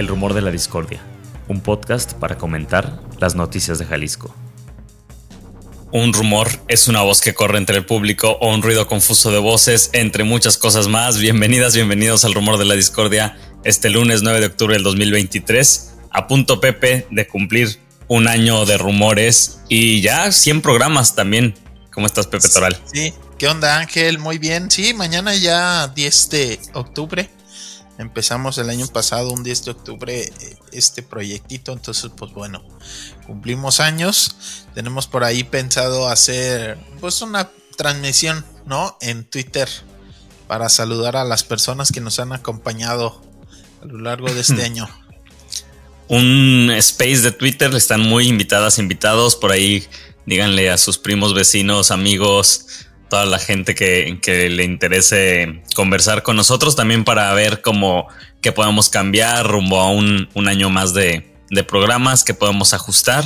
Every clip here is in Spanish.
El Rumor de la Discordia, un podcast para comentar las noticias de Jalisco. Un rumor es una voz que corre entre el público o un ruido confuso de voces, entre muchas cosas más. Bienvenidas, bienvenidos al Rumor de la Discordia este lunes 9 de octubre del 2023. A punto Pepe de cumplir un año de rumores y ya 100 programas también. ¿Cómo estás, Pepe Toral? Sí, ¿qué onda, Ángel? Muy bien. Sí, mañana ya 10 de octubre Empezamos el año pasado, un 10 de octubre, eh, este proyectito. Entonces, pues bueno, cumplimos años. Tenemos por ahí pensado hacer, pues, una transmisión, ¿no? En Twitter para saludar a las personas que nos han acompañado a lo largo de este año. Un space de Twitter, están muy invitadas, invitados. Por ahí díganle a sus primos, vecinos, amigos, toda la gente que, le interese conversar con nosotros, también para ver cómo que podemos cambiar rumbo a un, año más de, programas que podemos ajustar.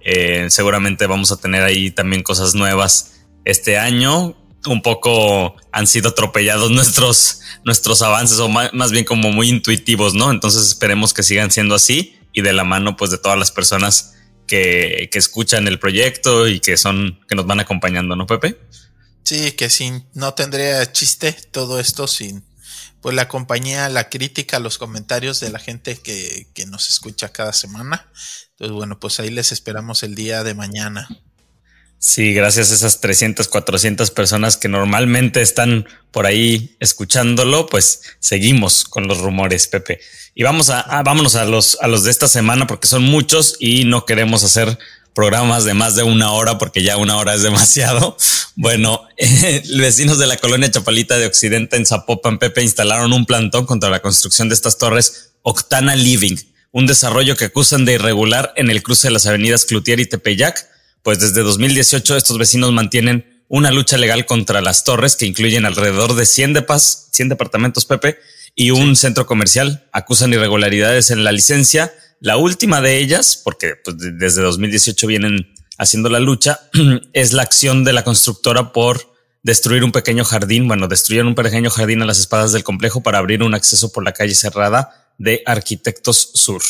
Eh, seguramente vamos a tener ahí también cosas nuevas este año. Un poco han sido atropellados nuestros, nuestros avances, o más, más bien como muy intuitivos, ¿no? Entonces esperemos que sigan siendo así y de la mano, pues, de todas las personas que, que escuchan el proyecto y que son, que nos van acompañando, ¿no, Pepe? Sí, que sin, no tendría chiste todo esto sin pues la compañía, la crítica, los comentarios de la gente que, que nos escucha cada semana. Entonces, bueno, pues ahí les esperamos el día de mañana. Sí, gracias a esas 300, 400 personas que normalmente están por ahí escuchándolo, pues seguimos con los rumores, Pepe. Y vamos a, a vámonos a los, a los de esta semana porque son muchos y no queremos hacer programas de más de una hora porque ya una hora es demasiado. Bueno, eh, vecinos de la colonia Chapalita de Occidente en Zapopan, Pepe, instalaron un plantón contra la construcción de estas torres Octana Living, un desarrollo que acusan de irregular en el cruce de las avenidas Cloutier y Tepeyac, pues desde 2018 estos vecinos mantienen una lucha legal contra las torres que incluyen alrededor de 100 depas, 100 departamentos, Pepe, y un centro comercial. Acusan irregularidades en la licencia. La última de ellas, porque pues, desde 2018 vienen haciendo la lucha, es la acción de la constructora por destruir un pequeño jardín, bueno, destruyeron un pequeño jardín a las espadas del complejo para abrir un acceso por la calle cerrada de Arquitectos Sur.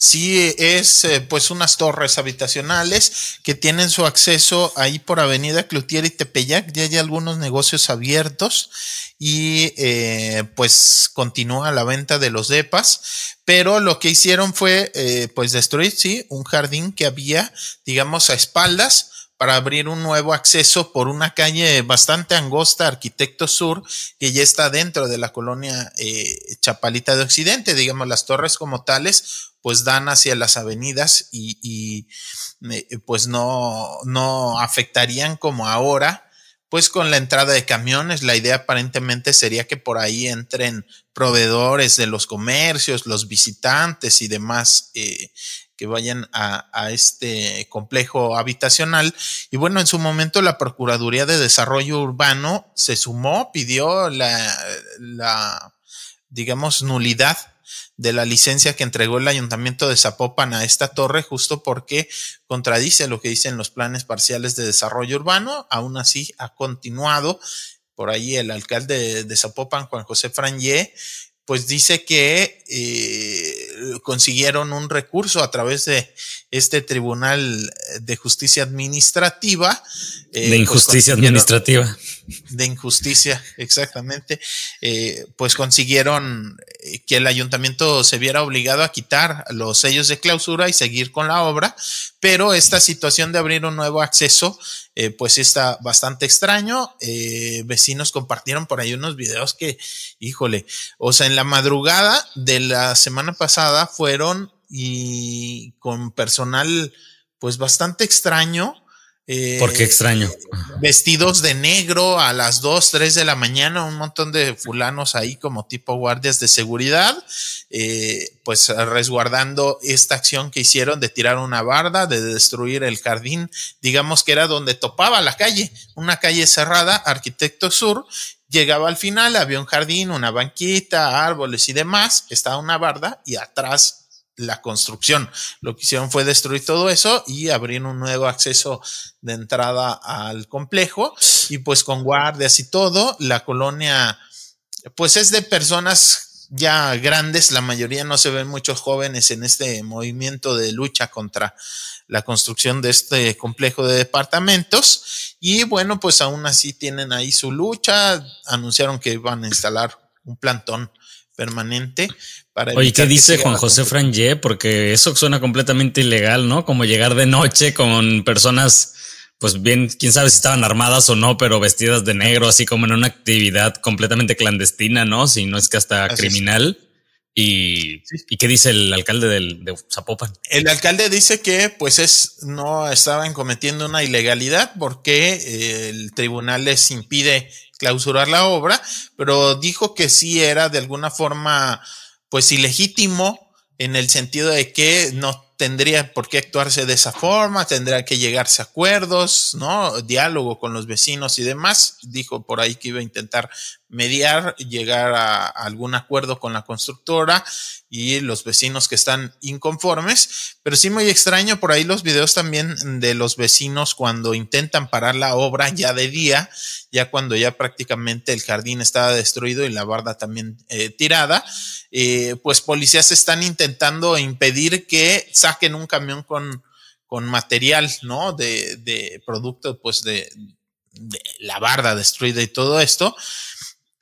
Sí, es eh, pues unas torres habitacionales que tienen su acceso ahí por Avenida Cloutier y Tepeyac. Ya hay algunos negocios abiertos y eh, pues continúa la venta de los depas. Pero lo que hicieron fue eh, pues destruir, sí, un jardín que había, digamos, a espaldas para abrir un nuevo acceso por una calle bastante angosta, Arquitecto Sur, que ya está dentro de la colonia eh, Chapalita de Occidente. Digamos, las torres como tales, pues dan hacia las avenidas y, y eh, pues no, no afectarían como ahora pues con la entrada de camiones, la idea aparentemente sería que por ahí entren proveedores de los comercios, los visitantes y demás eh, que vayan a, este complejo habitacional. Y bueno, en su momento la Procuraduría de Desarrollo Urbano se sumó, pidió la, la digamos, nulidad de la licencia que entregó el ayuntamiento de Zapopan a esta torre, justo porque contradice lo que dicen los planes parciales de desarrollo urbano. Aún así, ha continuado por ahí el alcalde de Zapopan, Juan José Franje, pues dice que eh, consiguieron un recurso a través de este Tribunal de Justicia Administrativa. Eh, de pues injusticia administrativa. De injusticia, exactamente. Eh, pues consiguieron que el ayuntamiento se viera obligado a quitar los sellos de clausura y seguir con la obra, pero esta situación de abrir un nuevo acceso eh, pues está bastante extraño. Eh, vecinos compartieron por ahí unos videos que, híjole, o sea, en la madrugada de la semana pasada fueron y con personal pues bastante extraño eh, ¿Por qué extraño? Vestidos de negro a las 2, 3 de la mañana, un montón de fulanos ahí como tipo guardias de seguridad, eh, pues resguardando esta acción que hicieron de tirar una barda, de destruir el jardín, digamos que era donde topaba la calle, una calle cerrada, Arquitecto Sur, llegaba al final, había un jardín, una banquita, árboles y demás, estaba una barda y atrás la construcción. Lo que hicieron fue destruir todo eso y abrir un nuevo acceso de entrada al complejo y pues con guardias y todo, la colonia pues es de personas ya grandes, la mayoría no se ven muchos jóvenes en este movimiento de lucha contra la construcción de este complejo de departamentos. Y bueno, pues aún así tienen ahí su lucha. Anunciaron que iban a instalar un plantón permanente para Oye, ¿qué dice Juan José Frangé? Porque eso suena completamente ilegal, ¿no? Como llegar de noche con personas, pues bien, quién sabe si estaban armadas o no, pero vestidas de negro, así como en una actividad completamente clandestina, ¿no? Si no es que hasta criminal. Y, qué dice el alcalde del, de Zapopan? El alcalde dice que pues es no estaban cometiendo una ilegalidad porque eh, el tribunal les impide clausurar la obra, pero dijo que sí era de alguna forma pues ilegítimo en el sentido de que no tendría por qué actuarse de esa forma, tendría que llegarse a acuerdos, ¿no? Diálogo con los vecinos y demás. Dijo por ahí que iba a intentar mediar, llegar a, algún acuerdo con la constructora y los vecinos que están inconformes. Pero sí muy extraño por ahí los videos también de los vecinos cuando intentan parar la obra ya de día, ya cuando ya prácticamente el jardín estaba destruido y la barda también eh, tirada. Eh, pues policías están intentando impedir que saquen un camión con, con material, ¿no? De, de producto, pues de, de la barda destruida y todo esto.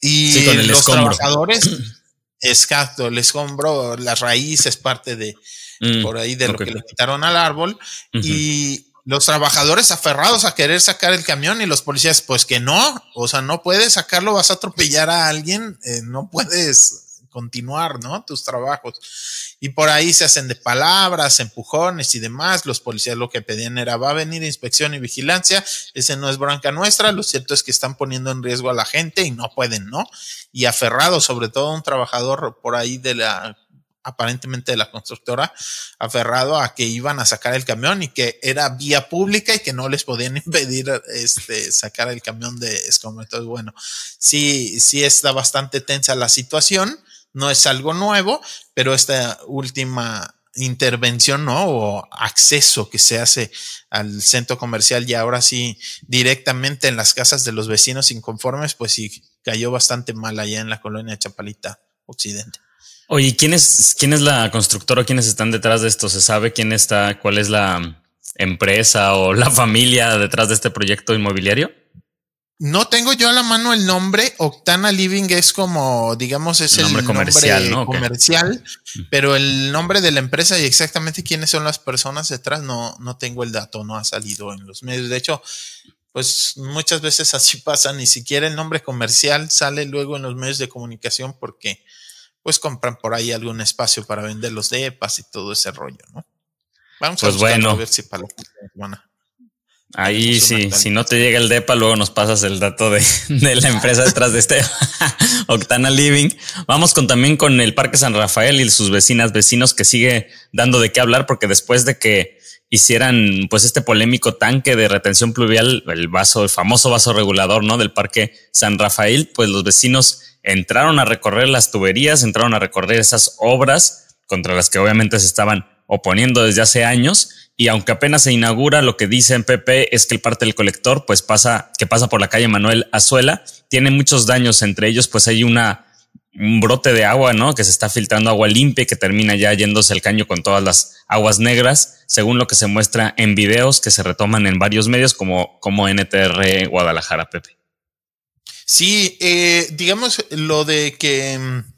Y los trabajadores, exacto, el escombro, las raíces, parte de mm, por ahí de lo que le quitaron al árbol. Y los trabajadores aferrados a querer sacar el camión y los policías, pues que no, o sea, no puedes sacarlo, vas a atropellar a alguien, eh, no puedes continuar, ¿no? Tus trabajos. Y por ahí se hacen de palabras, empujones y demás. Los policías lo que pedían era, va a venir inspección y vigilancia. Ese no es bronca nuestra. Lo cierto es que están poniendo en riesgo a la gente y no pueden, ¿no? Y aferrado, sobre todo un trabajador por ahí de la aparentemente de la constructora, aferrado a que iban a sacar el camión y que era vía pública y que no les podían impedir este, sacar el camión de escombro. Entonces, bueno, sí, sí está bastante tensa la situación no es algo nuevo, pero esta última intervención, ¿no? O acceso que se hace al centro comercial y ahora sí directamente en las casas de los vecinos inconformes, pues sí cayó bastante mal allá en la colonia Chapalita Occidente. Oye, ¿quién es, quién es la constructora quiénes están detrás de esto? ¿Se sabe quién está, cuál es la empresa o la familia detrás de este proyecto inmobiliario? No tengo yo a la mano el nombre. Octana Living es como, digamos, es el nombre comercial, ¿no? comercial, pero el nombre de la empresa y exactamente quiénes son las personas detrás, no, no tengo el dato, no ha salido en los medios. De hecho, pues muchas veces así pasa, ni siquiera el nombre comercial sale luego en los medios de comunicación porque pues compran por ahí algún espacio para vender los depas y todo ese rollo, ¿no? Vamos a, pues bueno. a ver si para la semana. Ahí sí, si no te llega el DEPA, luego nos pasas el dato de, la empresa detrás de este Octana Living. Vamos con también con el Parque San Rafael y sus vecinas, vecinos que sigue dando de qué hablar porque después de que hicieran pues este polémico tanque de retención pluvial, el vaso, el famoso vaso regulador, ¿no? Del Parque San Rafael, pues los vecinos entraron a recorrer las tuberías, entraron a recorrer esas obras contra las que obviamente se estaban oponiendo desde hace años y aunque apenas se inaugura, lo que dice en PP es que el parte del colector, pues pasa, que pasa por la calle Manuel Azuela, tiene muchos daños, entre ellos, pues hay un brote de agua, ¿no? Que se está filtrando agua limpia y que termina ya yéndose el caño con todas las aguas negras, según lo que se muestra en videos que se retoman en varios medios como, como NTR Guadalajara, Pepe. Sí, eh, digamos lo de que mm,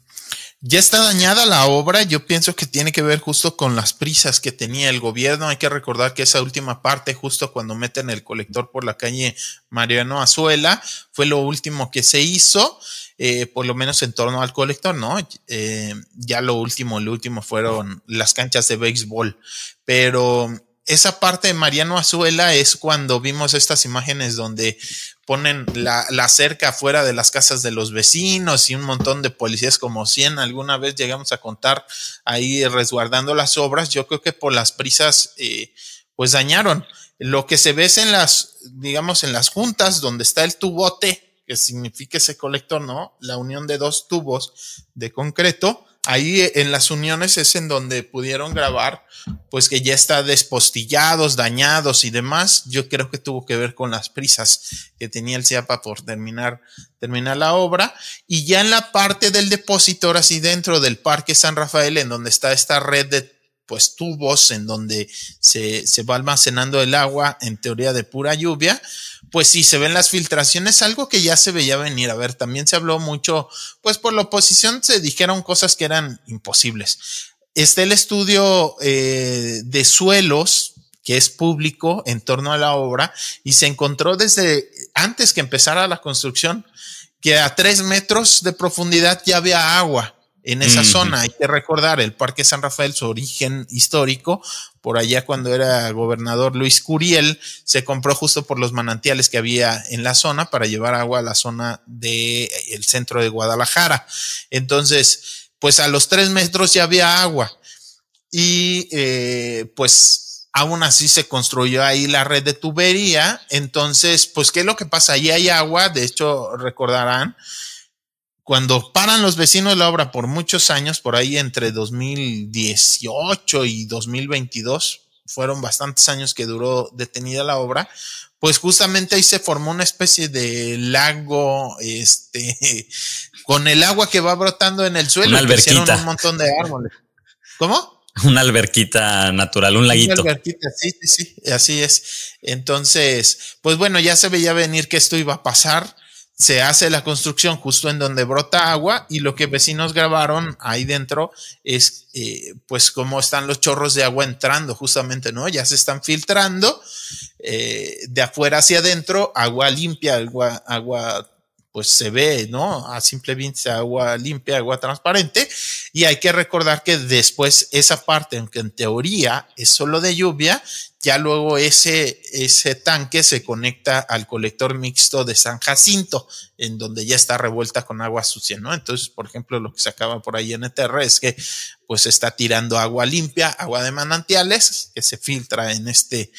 ya está dañada la obra, yo pienso que tiene que ver justo con las prisas que tenía el gobierno. Hay que recordar que esa última parte, justo cuando meten el colector por la calle Mariano Azuela, fue lo último que se hizo, eh, por lo menos en torno al colector, ¿no? Eh, ya lo último, lo último fueron las canchas de béisbol, pero esa parte de Mariano Azuela es cuando vimos estas imágenes donde ponen la, cerca afuera de las casas de los vecinos y un montón de policías como 100 alguna vez llegamos a contar ahí resguardando las obras. Yo creo que por las prisas eh, pues dañaron. Lo que se ve es en las, digamos, en las juntas donde está el tubote, que significa ese colector, ¿no? La unión de dos tubos de concreto ahí en las uniones es en donde pudieron grabar, pues que ya está despostillados, dañados y demás. Yo creo que tuvo que ver con las prisas que tenía el CIAPA por terminar, terminar la obra. Y ya en la parte del depósito, ahora sí dentro del Parque San Rafael, en donde está esta red de pues tubos en donde se, se va almacenando el agua en teoría de pura lluvia, pues sí, se ven las filtraciones, algo que ya se veía venir. A ver, también se habló mucho, pues por la oposición se dijeron cosas que eran imposibles. Está el estudio eh, de suelos, que es público en torno a la obra, y se encontró desde antes que empezara la construcción que a tres metros de profundidad ya había agua en esa zona. Hay que recordar el Parque San Rafael, su origen histórico, por allá cuando era gobernador Luis Curiel, se compró justo por los manantiales que había en la zona para llevar agua a la zona del el centro de Guadalajara. Entonces, pues a los tres metros ya había agua. Y eh, pues aún así se construyó ahí la red de tubería. Entonces, pues, ¿qué es lo que pasa? Ahí hay agua, de hecho, recordarán cuando paran los vecinos la obra por muchos años, por ahí entre 2018 y 2022, fueron bastantes años que duró detenida la obra, pues justamente ahí se formó una especie de lago, este, con el agua que va brotando en el suelo. Una alberquita. Un montón de árboles. ¿Cómo? Una alberquita natural, un laguito. Una alberquita, sí, sí, sí, así es. Entonces, pues bueno, ya se veía venir que esto iba a pasar se hace la construcción justo en donde brota agua y lo que vecinos grabaron ahí dentro es eh, pues cómo están los chorros de agua entrando justamente, ¿no? Ya se están filtrando eh, de afuera hacia adentro, agua limpia, agua, agua pues se ve, ¿no? A simple vista agua limpia, agua transparente. Y hay que recordar que después esa parte, aunque en teoría es solo de lluvia, ya luego ese, ese tanque se conecta al colector mixto de San Jacinto, en donde ya está revuelta con agua sucia, ¿no? Entonces, por ejemplo, lo que se acaba por ahí en ETR es que pues está tirando agua limpia, agua de manantiales, que se filtra en este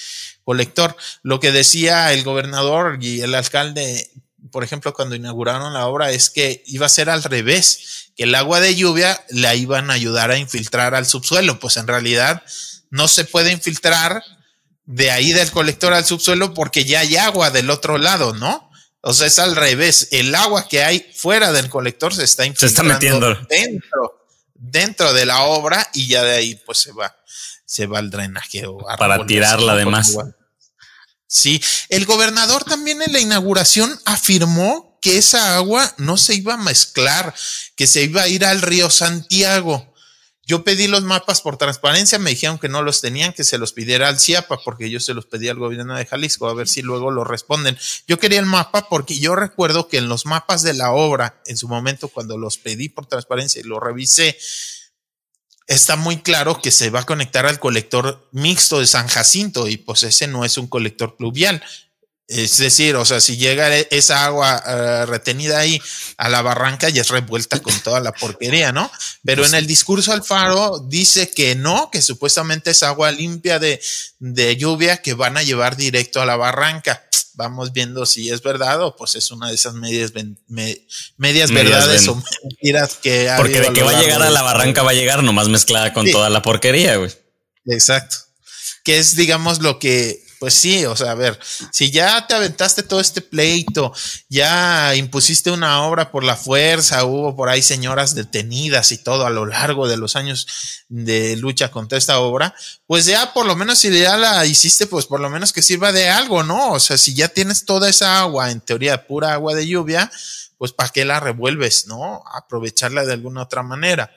colector. Lo que decía el gobernador y el alcalde, por ejemplo, cuando inauguraron la obra, es que iba a ser al revés, que el agua de lluvia la iban a ayudar a infiltrar al subsuelo, pues en realidad no se puede infiltrar de ahí del colector al subsuelo porque ya hay agua del otro lado, ¿no? O sea, es al revés. El agua que hay fuera del colector se está se está metiendo dentro, dentro de la obra y ya de ahí pues se va, se va al drenaje. Para tirarla además. Sí, el gobernador también en la inauguración afirmó que esa agua no se iba a mezclar, que se iba a ir al río Santiago. Yo pedí los mapas por transparencia, me dijeron que no los tenían, que se los pidiera al CIAPA, porque yo se los pedí al gobierno de Jalisco, a ver si luego lo responden. Yo quería el mapa porque yo recuerdo que en los mapas de la obra, en su momento cuando los pedí por transparencia y lo revisé, está muy claro que se va a conectar al colector mixto de San Jacinto y pues ese no es un colector pluvial, es decir, o sea, si llega e-, esa agua eh, retenida ahí a la barranca y es revuelta con toda la porquería, ¿no? Pero en el discurso Alfaro dice que no, que supuestamente es agua limpia de, de lluvia que van a llevar directo a la barranca. Vamos viendo si es verdad o pues es una de esas medias, medias, verdades o mentiras que ha Porque de que va a llegar a la barranca va a llegar nomás mezclada con toda la porquería, güey. Exacto. Que es, digamos, lo que pues sí, o sea, a ver, si ya te aventaste todo este pleito, ya impusiste una obra por la fuerza, hubo por ahí señoras detenidas y todo a lo largo de los años de lucha contra esta obra, pues ya por lo menos si ya la hiciste, pues por lo menos que sirva de algo, ¿no? O sea, si ya tienes toda esa agua, en teoría pura agua de lluvia, pues ¿para qué la revuelves, no? Aprovecharla de alguna otra manera.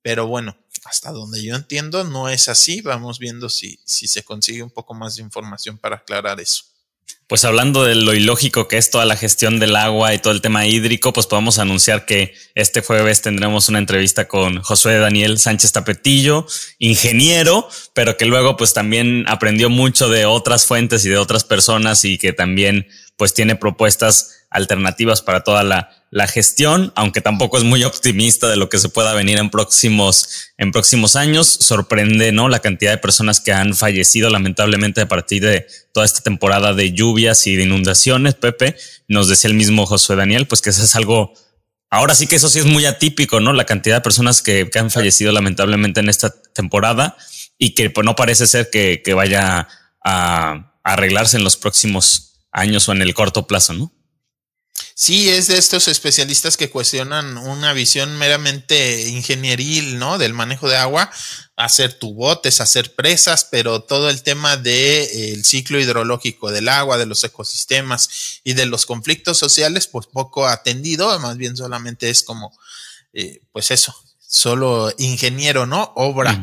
Pero bueno, hasta donde yo entiendo, no es así. Vamos viendo si, si se consigue un poco más de información para aclarar eso. Pues hablando de lo ilógico que es toda la gestión del agua y todo el tema hídrico, pues podemos anunciar que este jueves tendremos una entrevista con Josué Daniel Sánchez Tapetillo, ingeniero, pero que luego pues también aprendió mucho de otras fuentes y de otras personas y que también pues tiene propuestas alternativas para toda la, la gestión, aunque tampoco es muy optimista de lo que se pueda venir en próximos, en próximos años. Sorprende, ¿no? La cantidad de personas que han fallecido lamentablemente a partir de toda esta temporada de lluvias y de inundaciones. Pepe nos decía el mismo Josué Daniel, pues que eso es algo ahora sí que eso sí es muy atípico, ¿no? La cantidad de personas que, han fallecido lamentablemente en esta temporada y que pues, no parece ser que, que vaya a arreglarse en los próximos años o en el corto plazo, ¿no? Sí, es de estos especialistas que cuestionan una visión meramente ingenieril, ¿no? Del manejo de agua, hacer tubotes, hacer presas, pero todo el tema del de, eh, ciclo hidrológico del agua, de los ecosistemas y de los conflictos sociales, pues poco atendido, más bien solamente es como, eh, pues eso, solo ingeniero, ¿no? Obra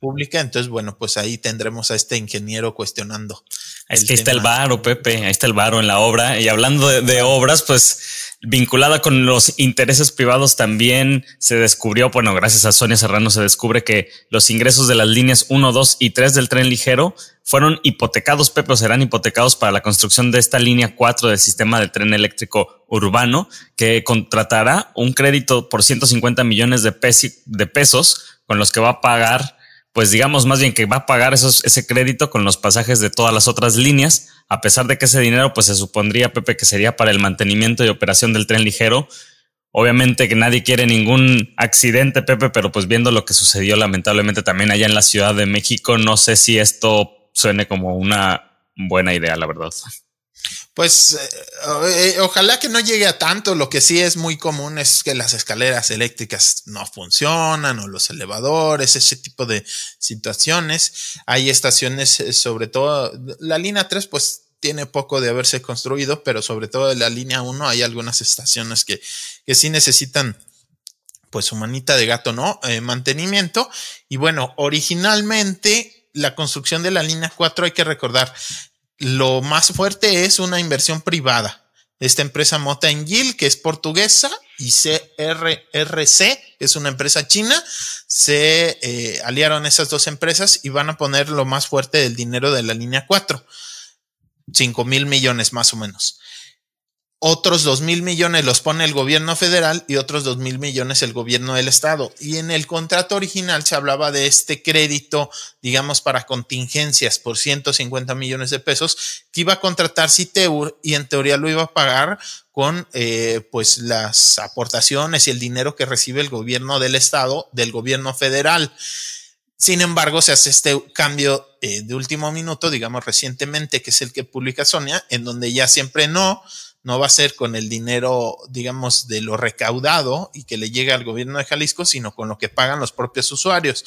pública. Entonces, bueno, pues ahí tendremos a este ingeniero cuestionando es que ahí está el varo, Pepe, ahí está el varo en la obra. Y hablando de, obras, pues vinculada con los intereses privados también se descubrió, bueno, gracias a Sonia Serrano se descubre que los ingresos de las líneas 1, 2 y 3 del tren ligero fueron hipotecados, Pepe, serán hipotecados para la construcción de esta línea 4 del sistema de tren eléctrico urbano, que contratará un crédito por 150 millones de, de pesos con los que va a pagar pues digamos más bien que va a pagar esos, ese crédito con los pasajes de todas las otras líneas, a pesar de que ese dinero pues se supondría, Pepe, que sería para el mantenimiento y operación del tren ligero. Obviamente que nadie quiere ningún accidente, Pepe, pero pues viendo lo que sucedió lamentablemente también allá en la Ciudad de México, no sé si esto suene como una buena idea, la verdad. Pues eh, eh, ojalá que no llegue a tanto. Lo que sí es muy común es que las escaleras eléctricas no funcionan o los elevadores, ese tipo de situaciones. Hay estaciones, eh, sobre todo, la línea 3 pues tiene poco de haberse construido, pero sobre todo en la línea 1 hay algunas estaciones que, que sí necesitan pues su manita de gato, ¿no? mantenimiento. Y bueno, originalmente la construcción de la línea 4 hay que recordar, lo más fuerte es una inversión privada. Esta empresa Mota Engil, que es portuguesa, y CRRC, es una empresa china, se eh, aliaron esas dos empresas y van a poner lo más fuerte del dinero de la línea 4. 5 mil millones más o menos otros dos mil millones los pone el gobierno federal y otros dos mil millones el gobierno del estado. Y en el contrato original se hablaba de este crédito, digamos, para contingencias por 150 millones de pesos que iba a contratar Citeur y en teoría lo iba a pagar con eh, pues las aportaciones y el dinero que recibe el gobierno del estado del gobierno federal. Sin embargo, se hace este cambio eh, de último minuto, digamos recientemente, que es el que publica Sonia, en donde ya siempre no, no va a ser con el dinero, digamos, de lo recaudado y que le llega al gobierno de Jalisco, sino con lo que pagan los propios usuarios.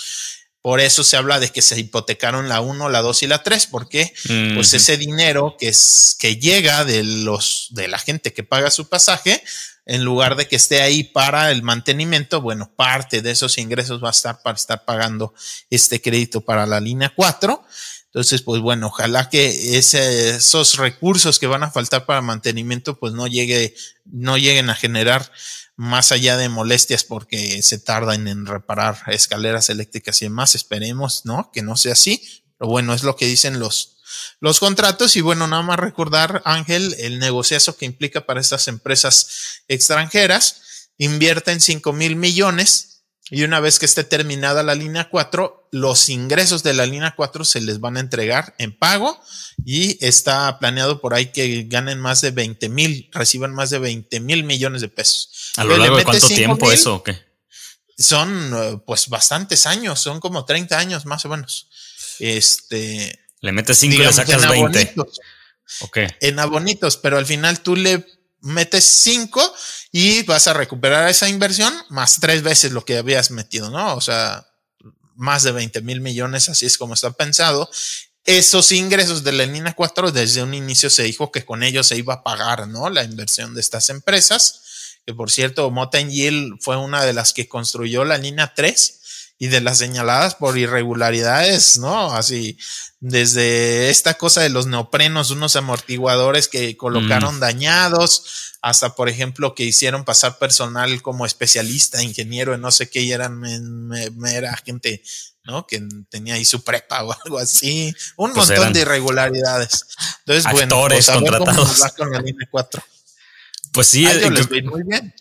Por eso se habla de que se hipotecaron la 1, la 2 y la 3, porque pues ese dinero que es que llega de los de la gente que paga su pasaje, en lugar de que esté ahí para el mantenimiento, bueno, parte de esos ingresos va a estar para estar pagando este crédito para la línea 4 entonces, pues bueno, ojalá que esos recursos que van a faltar para mantenimiento, pues no llegue, no lleguen a generar más allá de molestias porque se tardan en reparar escaleras eléctricas y demás. Esperemos, ¿no? Que no sea así. Pero bueno, es lo que dicen los, los contratos. Y bueno, nada más recordar, Ángel, el negociazo que implica para estas empresas extranjeras. Invierten 5 mil millones y una vez que esté terminada la línea 4, los ingresos de la línea 4 se les van a entregar en pago y está planeado por ahí que ganen más de 20 mil, reciban más de 20 mil millones de pesos. ¿A lo largo de cuánto tiempo eso o qué? Son eh, pues bastantes años, son como 30 años más o menos. Este. Le metes 5 y le sacas 20. Okay. En abonitos, pero al final tú le metes 5 y vas a recuperar esa inversión más tres veces lo que habías metido, ¿no? O sea, más de 20 mil millones, así es como está pensado. Esos ingresos de la línea 4, desde un inicio se dijo que con ellos se iba a pagar, ¿no? La inversión de estas empresas. Que por cierto, Yield fue una de las que construyó la línea 3 y de las señaladas por irregularidades, ¿no? Así, desde esta cosa de los neoprenos, unos amortiguadores que colocaron mm. dañados, hasta por ejemplo que hicieron pasar personal como especialista, ingeniero, no sé qué, y eran mera gente, ¿no? Que tenía ahí su prepa o algo así, un pues montón de irregularidades. Entonces, bueno, pues a ver cómo nos va con la línea 4. Pues sí, eh, muy bien.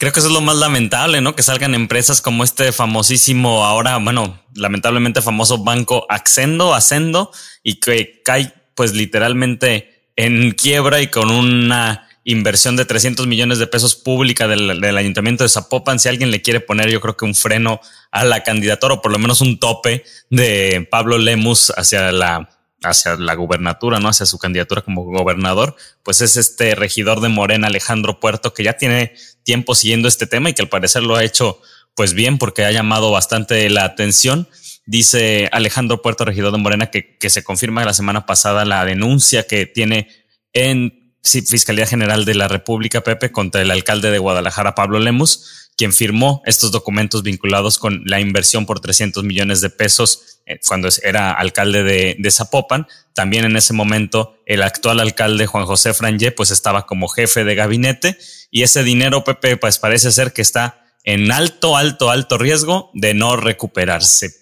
Creo que eso es lo más lamentable, ¿no? Que salgan empresas como este famosísimo, ahora, bueno, lamentablemente famoso banco Accendo, Accendo, y que cae pues literalmente en quiebra y con una inversión de 300 millones de pesos pública del, del, ayuntamiento de Zapopan. Si alguien le quiere poner, yo creo que un freno a la candidatura o por lo menos un tope de Pablo Lemus hacia la hacia la gubernatura, ¿no? Hacia su candidatura como gobernador, pues es este regidor de Morena, Alejandro Puerto, que ya tiene tiempo siguiendo este tema y que al parecer lo ha hecho pues bien porque ha llamado bastante la atención. Dice Alejandro Puerto, regidor de Morena, que, que se confirma la semana pasada la denuncia que tiene en Fiscalía General de la República, Pepe, contra el alcalde de Guadalajara, Pablo Lemus, quien firmó estos documentos vinculados con la inversión por 300 millones de pesos eh, cuando era alcalde de, Zapopan. También en ese momento el actual alcalde Juan José Frangé pues estaba como jefe de gabinete y ese dinero, Pepe, pues parece ser que está en alto, alto, alto riesgo de no recuperarse.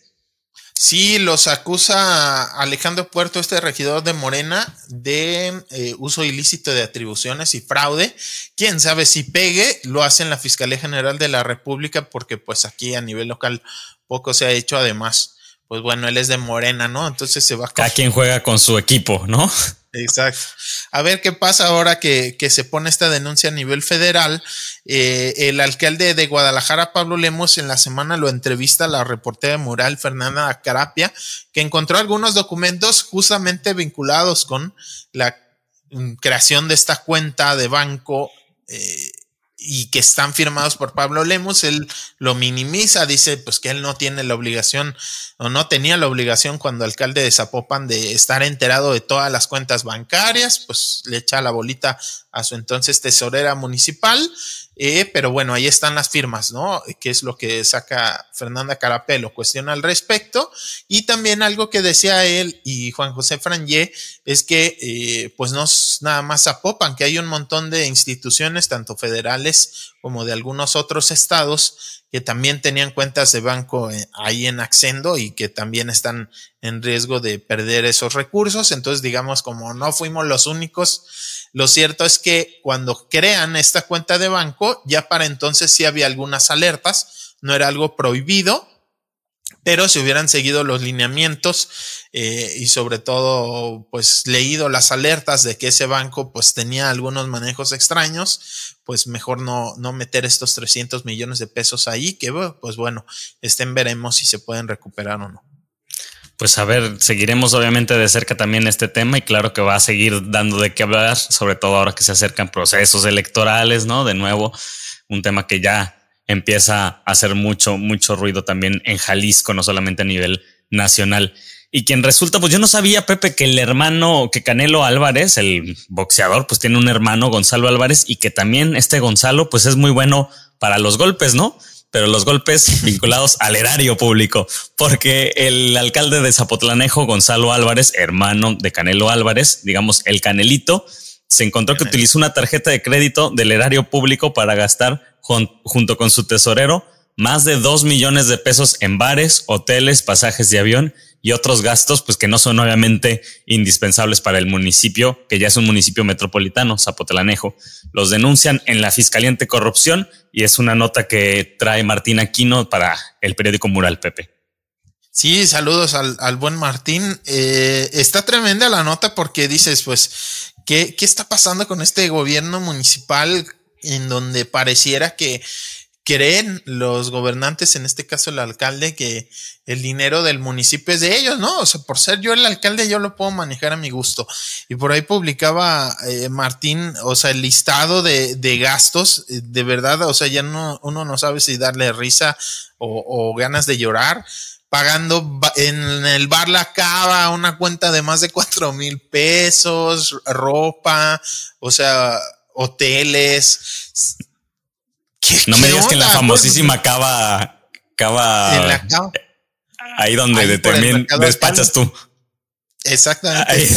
Sí, los acusa Alejandro Puerto, este regidor de Morena, de eh, uso ilícito de atribuciones y fraude. Quién sabe si pegue, lo hace en la Fiscalía General de la República, porque pues aquí a nivel local poco se ha hecho. Además, pues bueno, él es de Morena, ¿no? Entonces se va a. Cada quien juega con su equipo, ¿no? Exacto. A ver qué pasa ahora que, que, se pone esta denuncia a nivel federal. Eh, el alcalde de Guadalajara, Pablo Lemos, en la semana lo entrevista a la reportera mural Fernanda Carapia, que encontró algunos documentos justamente vinculados con la creación de esta cuenta de banco. Eh, y que están firmados por Pablo Lemus, él lo minimiza, dice pues que él no tiene la obligación o no tenía la obligación cuando alcalde de Zapopan de estar enterado de todas las cuentas bancarias, pues le echa la bolita a su entonces tesorera municipal eh, pero bueno, ahí están las firmas, ¿no? Que es lo que saca Fernanda Carapelo, cuestiona al respecto. Y también algo que decía él y Juan José Frangé es que, eh, pues no es nada más Zapopan, que hay un montón de instituciones, tanto federales como de algunos otros estados, que también tenían cuentas de banco eh, ahí en Accendo y que también están en riesgo de perder esos recursos. Entonces, digamos, como no fuimos los únicos, lo cierto es que cuando crean esta cuenta de banco, ya para entonces sí había algunas alertas, no era algo prohibido, pero si hubieran seguido los lineamientos eh, y sobre todo pues leído las alertas de que ese banco pues tenía algunos manejos extraños, pues mejor no, no meter estos 300 millones de pesos ahí, que pues bueno, estén veremos si se pueden recuperar o no pues a ver, seguiremos obviamente de cerca también este tema y claro que va a seguir dando de qué hablar, sobre todo ahora que se acercan procesos electorales, ¿no? De nuevo, un tema que ya empieza a hacer mucho, mucho ruido también en Jalisco, no solamente a nivel nacional. Y quien resulta, pues yo no sabía, Pepe, que el hermano, que Canelo Álvarez, el boxeador, pues tiene un hermano, Gonzalo Álvarez, y que también este Gonzalo, pues es muy bueno para los golpes, ¿no? Pero los golpes vinculados al erario público, porque el alcalde de Zapotlanejo, Gonzalo Álvarez, hermano de Canelo Álvarez, digamos el Canelito, se encontró que utilizó una tarjeta de crédito del erario público para gastar junto con su tesorero más de dos millones de pesos en bares, hoteles, pasajes de avión y otros gastos, pues que no son obviamente indispensables para el municipio, que ya es un municipio metropolitano, Zapotlanejo. Los denuncian en la Fiscalía Anticorrupción y es una nota que trae Martín Aquino para el periódico Mural Pepe. Sí, saludos al, buen Martín. Eh, está tremenda la nota porque dices, pues, ¿qué, ¿qué está pasando con este gobierno municipal en donde pareciera que creen los gobernantes, en este caso el alcalde, que el dinero del municipio es de ellos, ¿no? O sea, por ser yo el alcalde, yo lo puedo manejar a mi gusto. Y por ahí publicaba eh, Martín, o sea, el listado de, de, gastos, eh, de verdad, o sea, ya no, uno no sabe si darle risa o, o ganas de llorar pagando en el bar La Cava una cuenta de más de cuatro mil pesos, ropa, o sea, hoteles, no me digas que en la famosísima cava, cava, ahí donde también despachas tú. Exactamente.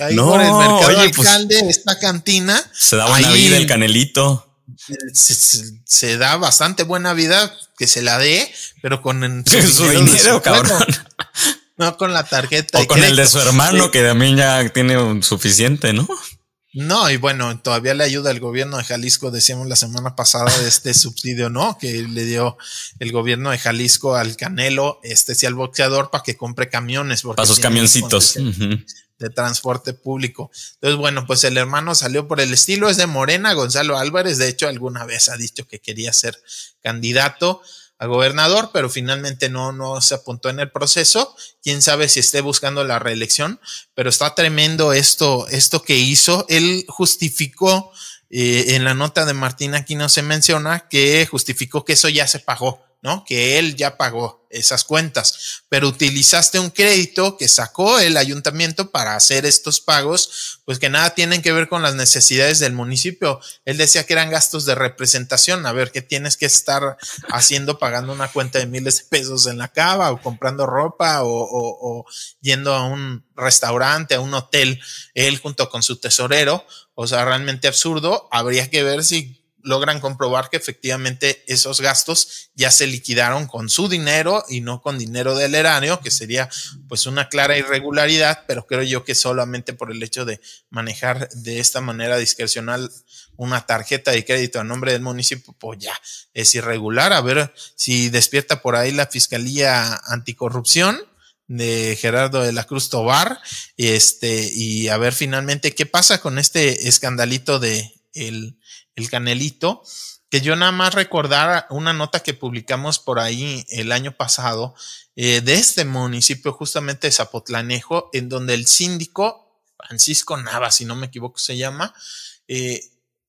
Ahí, no, por el mercado oye, pues, alcalde, esta cantina. Se da buena vida el canelito. Se, da bastante buena vida que se la dé, pero con su, dinero, cabrón. No con la tarjeta. O con el de su hermano, que también ya tiene suficiente, ¿no? No, y bueno, todavía le ayuda el gobierno de Jalisco, decíamos la semana pasada de este subsidio, ¿no? Que le dio el gobierno de Jalisco al Canelo, este sí al boxeador, para que compre camiones. Para sus camioncitos. De, transporte público. Entonces, bueno, pues el hermano salió por el estilo, es de Morena, Gonzalo Álvarez, de hecho, alguna vez ha dicho que quería ser candidato gobernador, pero finalmente no, no se apuntó en el proceso. Quién sabe si esté buscando la reelección, pero está tremendo esto, esto que hizo. Él justificó, eh, en la nota de Martín aquí no se menciona, que justificó que eso ya se pagó. ¿no? Que él ya pagó esas cuentas, pero utilizaste un crédito que sacó el ayuntamiento para hacer estos pagos, pues que nada tienen que ver con las necesidades del municipio. Él decía que eran gastos de representación, a ver, ¿qué tienes que estar haciendo pagando una cuenta de miles de pesos en la cava o comprando ropa o, o yendo a un restaurante, a un hotel, él junto con su tesorero? O sea, realmente absurdo. Habría que ver si logran comprobar que efectivamente esos gastos ya se liquidaron con su dinero y no con dinero del eranio, que sería pues una clara irregularidad, pero creo yo que solamente por el hecho de manejar de esta manera discrecional una tarjeta de crédito a nombre del municipio, pues ya es irregular. A ver si despierta por ahí la Fiscalía Anticorrupción de Gerardo de la Cruz Tobar, este, y a ver finalmente qué pasa con este escandalito de el el Canelito, que yo nada más recordar una nota que publicamos por ahí el año pasado eh, de este municipio, justamente de Zapotlanejo, en donde el síndico, Francisco Nava, si no me equivoco se llama, eh,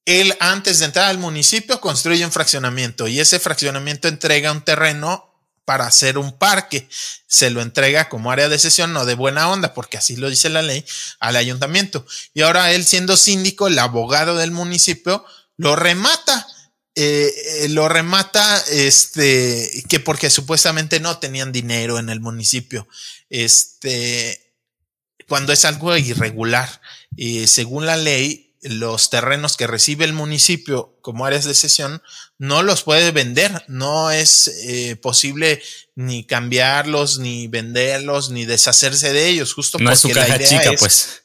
él antes de entrar al municipio construye un fraccionamiento y ese fraccionamiento entrega un terreno para hacer un parque. Se lo entrega como área de sesión, no de buena onda, porque así lo dice la ley, al ayuntamiento. Y ahora él siendo síndico, el abogado del municipio, lo remata. Eh, eh, lo remata, este, que porque supuestamente no tenían dinero en el municipio. Este, cuando es algo irregular. y según la ley, los terrenos que recibe el municipio como áreas de sesión no los puede vender. No es eh, posible ni cambiarlos, ni venderlos, ni deshacerse de ellos. Justo no es su caja chica, pues.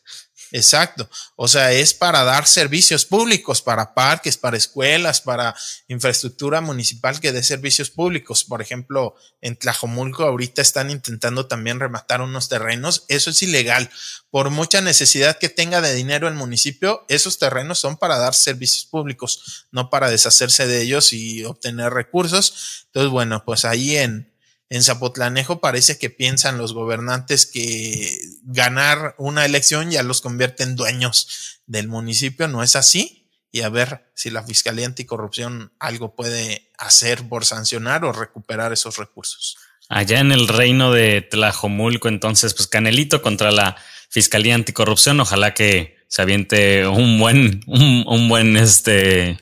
Exacto. O sea, es para dar servicios públicos, para parques, para escuelas, para infraestructura municipal que dé servicios públicos. Por ejemplo, en Tlajomulco ahorita están intentando también rematar unos terrenos. Eso es ilegal. Por mucha necesidad que tenga de dinero el municipio, esos terrenos son para dar servicios públicos, no para deshacerse de ellos y obtener recursos. Entonces, bueno, pues ahí en, en Zapotlanejo parece que piensan los gobernantes que ganar una elección ya los convierte en dueños del municipio. No es así. Y a ver si la Fiscalía Anticorrupción algo puede hacer por sancionar o recuperar esos recursos. Allá en el reino de Tlajomulco, entonces, pues Canelito contra la Fiscalía Anticorrupción. Ojalá que se aviente un buen, un, un buen, este,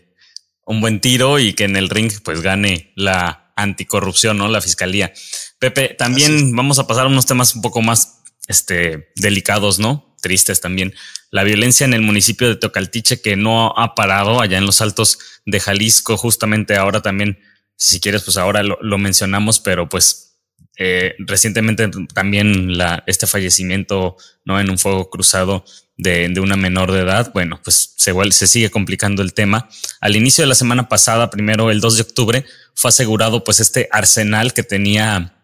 un buen tiro y que en el ring, pues gane la anticorrupción, ¿no? La fiscalía. Pepe, también vamos a pasar a unos temas un poco más este, delicados, ¿no? Tristes también. La violencia en el municipio de Tocaltiche que no ha parado allá en los altos de Jalisco, justamente ahora también, si quieres, pues ahora lo, mencionamos, pero pues eh, recientemente también este fallecimiento, ¿no? En un fuego cruzado de, de, una menor de edad, bueno, pues se, se sigue complicando el tema. Al inicio de la semana pasada, primero el 2 de octubre, fue asegurado pues este arsenal que tenía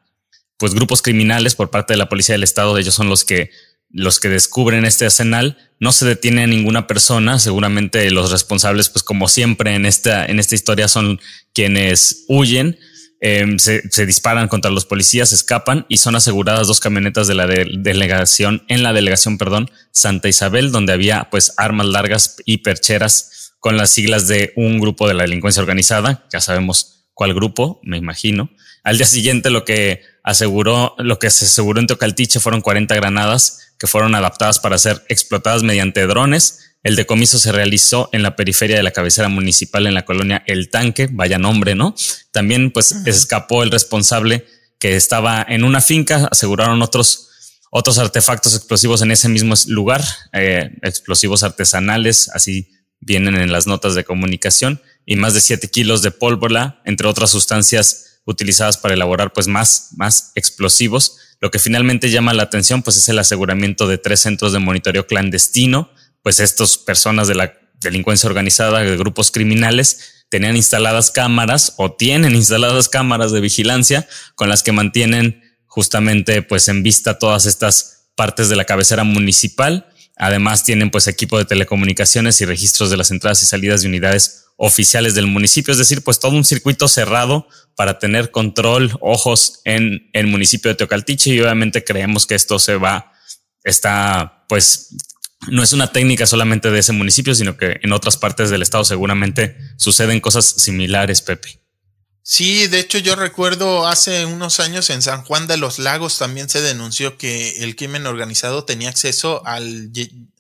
pues grupos criminales por parte de la policía del estado. Ellos son los que los que descubren este arsenal. No se detiene a ninguna persona. Seguramente los responsables, pues como siempre en esta, en esta historia son quienes huyen. Em, se, disparan contra los policías, escapan y son aseguradas dos camionetas de la delegación, en la delegación, perdón, Santa Isabel, donde había pues armas largas y percheras con las siglas de un grupo de la delincuencia organizada. Ya sabemos cuál grupo, me imagino. Al día siguiente lo que aseguró, lo que se aseguró en Tocaltiche fueron 40 granadas que fueron adaptadas para ser explotadas mediante drones. El decomiso se realizó en la periferia de la cabecera municipal en la colonia El Tanque, vaya nombre, ¿no? También pues escapó el responsable que estaba en una finca, aseguraron otros otros artefactos explosivos en ese mismo lugar, eh, explosivos artesanales, así vienen en las notas de comunicación y más de 7 kilos de pólvora, entre otras sustancias utilizadas para elaborar pues más, más explosivos. Lo que finalmente llama la atención pues es el aseguramiento de tres centros de monitoreo clandestino pues estas personas de la delincuencia organizada, de grupos criminales, tenían instaladas cámaras o tienen instaladas cámaras de vigilancia con las que mantienen justamente pues en vista todas estas partes de la cabecera municipal. Además tienen pues equipo de telecomunicaciones y registros de las entradas y salidas de unidades oficiales del municipio, es decir, pues todo un circuito cerrado para tener control, ojos en el municipio de Teocaltiche y obviamente creemos que esto se va, está pues no es una técnica solamente de ese municipio, sino que en otras partes del estado seguramente suceden cosas similares, Pepe. Sí, de hecho yo recuerdo hace unos años en San Juan de los Lagos también se denunció que el crimen organizado tenía acceso al,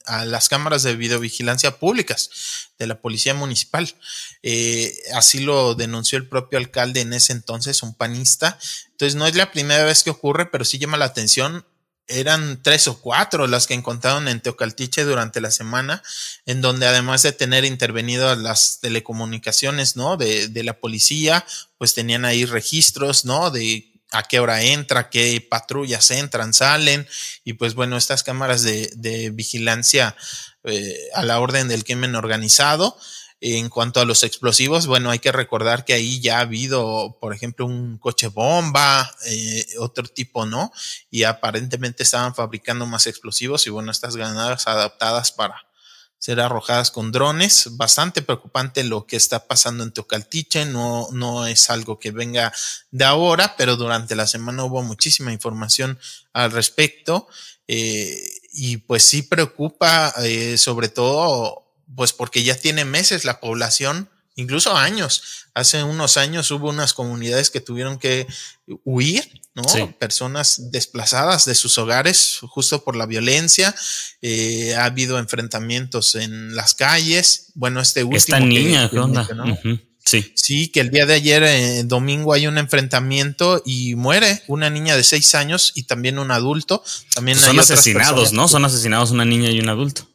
a las cámaras de videovigilancia públicas de la policía municipal. Eh, así lo denunció el propio alcalde en ese entonces, un panista. Entonces no es la primera vez que ocurre, pero sí llama la atención eran tres o cuatro las que encontraron en Teocaltiche durante la semana, en donde además de tener intervenido las telecomunicaciones, ¿no? De, de la policía, pues tenían ahí registros, ¿no? De a qué hora entra, qué patrullas entran, salen, y pues bueno, estas cámaras de, de vigilancia eh, a la orden del crimen organizado, en cuanto a los explosivos, bueno, hay que recordar que ahí ya ha habido, por ejemplo, un coche bomba, eh, otro tipo, ¿no? Y aparentemente estaban fabricando más explosivos y bueno, estas granadas adaptadas para ser arrojadas con drones. Bastante preocupante lo que está pasando en Teocaltiche. No, no es algo que venga de ahora, pero durante la semana hubo muchísima información al respecto. Eh, y pues sí preocupa eh, sobre todo pues porque ya tiene meses la población, incluso años. Hace unos años hubo unas comunidades que tuvieron que huir, ¿no? Personas desplazadas de sus hogares justo por la violencia. Eh, ha habido enfrentamientos en las calles. Bueno, este último. Esta niña, Sí. Sí, que el día de ayer, eh, domingo, hay un enfrentamiento y muere una niña de seis años y también un adulto. También son asesinados, ¿no? Son asesinados una niña y un adulto.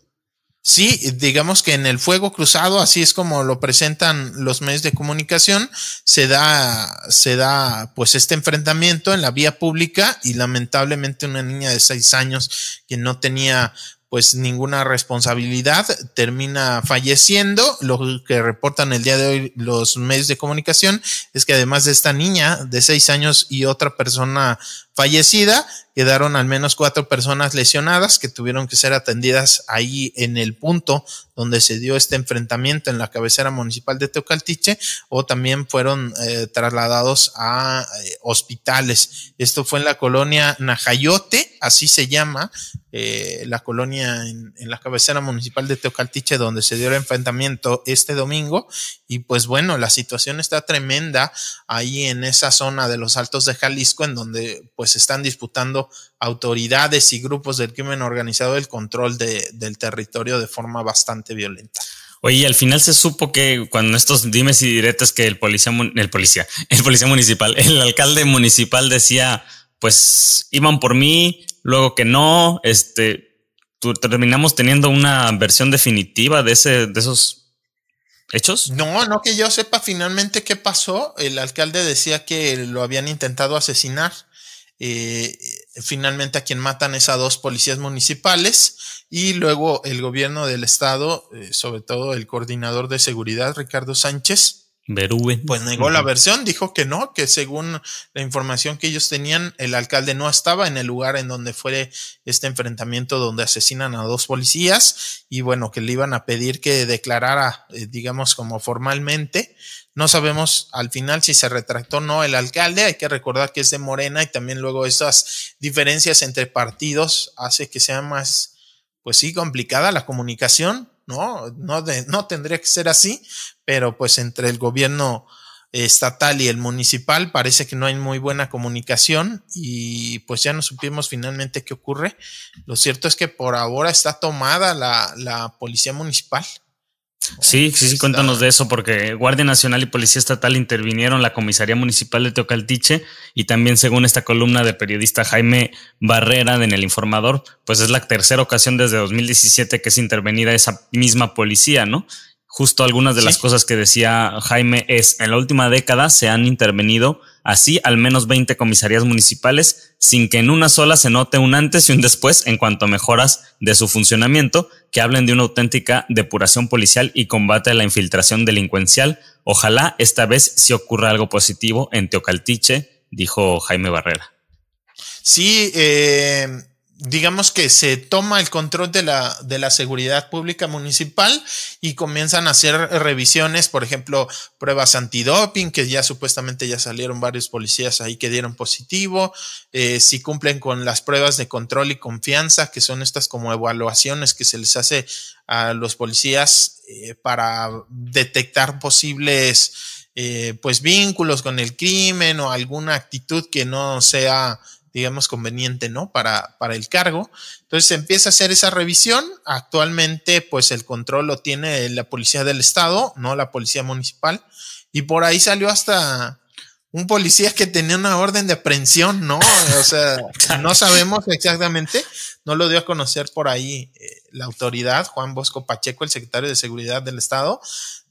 Sí, digamos que en el fuego cruzado, así es como lo presentan los medios de comunicación, se da, se da pues este enfrentamiento en la vía pública y lamentablemente una niña de seis años que no tenía pues ninguna responsabilidad, termina falleciendo. Lo que reportan el día de hoy los medios de comunicación es que además de esta niña de seis años y otra persona fallecida, quedaron al menos cuatro personas lesionadas que tuvieron que ser atendidas ahí en el punto donde se dio este enfrentamiento en la cabecera municipal de Teocaltiche o también fueron eh, trasladados a eh, hospitales. Esto fue en la colonia Najayote, así se llama, eh, la colonia en, en, la cabecera municipal de Teocaltiche donde se dio el enfrentamiento este domingo y pues bueno, la situación está tremenda ahí en esa zona de los Altos de Jalisco en donde pues están disputando autoridades y grupos del crimen organizado el control de, del territorio de forma bastante violenta. Oye, al final se supo que cuando estos dimes y diretes que el policía, el policía, el policía municipal, el alcalde municipal decía, pues iban por mí, luego que no, este, terminamos teniendo una versión definitiva de ese, de esos hechos. No, no que yo sepa finalmente qué pasó. El alcalde decía que lo habían intentado asesinar. Eh, finalmente a quien matan es a dos policías municipales y luego el gobierno del estado, eh, sobre todo el coordinador de seguridad, Ricardo Sánchez, pues negó la versión, dijo que no, que según la información que ellos tenían, el alcalde no estaba en el lugar en donde fue este enfrentamiento donde asesinan a dos policías y bueno, que le iban a pedir que declarara, eh, digamos, como formalmente. No sabemos al final si se retractó o no el alcalde. Hay que recordar que es de Morena y también luego esas diferencias entre partidos hace que sea más, pues sí, complicada la comunicación. ¿no? No, no tendría que ser así, pero pues entre el gobierno estatal y el municipal parece que no hay muy buena comunicación y pues ya no supimos finalmente qué ocurre. Lo cierto es que por ahora está tomada la, la policía municipal. Sí, sí, sí, cuéntanos de eso, porque Guardia Nacional y Policía Estatal intervinieron la Comisaría Municipal de Teocaltiche y también según esta columna de periodista Jaime Barrera en El Informador, pues es la tercera ocasión desde 2017 que es intervenida esa misma policía, ¿no? Justo algunas de las cosas que decía Jaime es, en la última década se han intervenido así al menos 20 comisarías municipales sin que en una sola se note un antes y un después en cuanto a mejoras de su funcionamiento que hablen de una auténtica depuración policial y combate a la infiltración delincuencial. Ojalá esta vez sí ocurra algo positivo en Teocaltiche, dijo Jaime Barrera. Sí, eh, digamos que se toma el control de la, de la seguridad pública municipal y comienzan a hacer revisiones, por ejemplo, pruebas antidoping, que ya supuestamente ya salieron varios policías ahí que dieron positivo, eh, si cumplen con las pruebas de control y confianza, que son estas como evaluaciones que se les hace a los policías eh, para detectar posibles eh, pues vínculos con el crimen o alguna actitud que no sea digamos, conveniente, ¿no? Para, para el cargo. Entonces se empieza a hacer esa revisión. Actualmente, pues el control lo tiene la policía del estado, no la policía municipal. Y por ahí salió hasta un policía que tenía una orden de aprehensión, ¿no? O sea, no sabemos exactamente, no lo dio a conocer por ahí eh, la autoridad, Juan Bosco Pacheco, el secretario de Seguridad del Estado,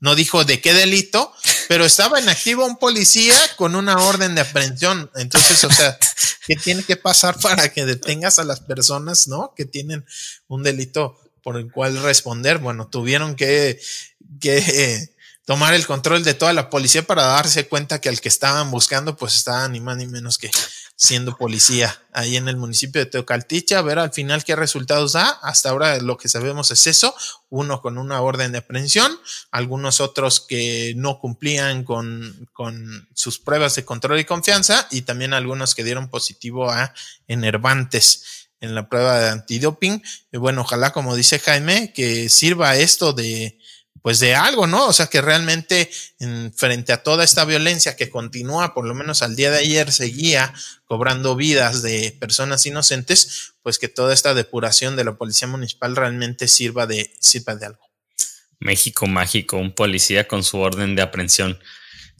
no dijo de qué delito, pero estaba en activo un policía con una orden de aprehensión. Entonces, o sea, ¿qué tiene que pasar para que detengas a las personas, ¿no? Que tienen un delito por el cual responder. Bueno, tuvieron que, que tomar el control de toda la policía para darse cuenta que al que estaban buscando, pues estaba ni más ni menos que siendo policía ahí en el municipio de Teocaltiche, a ver al final qué resultados da. Hasta ahora lo que sabemos es eso, uno con una orden de aprehensión, algunos otros que no cumplían con, con sus pruebas de control y confianza y también algunos que dieron positivo a enervantes en la prueba de antidoping. Y bueno, ojalá, como dice Jaime, que sirva esto de, pues de algo, ¿no? O sea, que realmente en, frente a toda esta violencia que continúa, por lo menos al día de ayer, seguía cobrando vidas de personas inocentes, pues que toda esta depuración de la policía municipal realmente sirva de, sirva de algo. México mágico, un policía con su orden de aprehensión.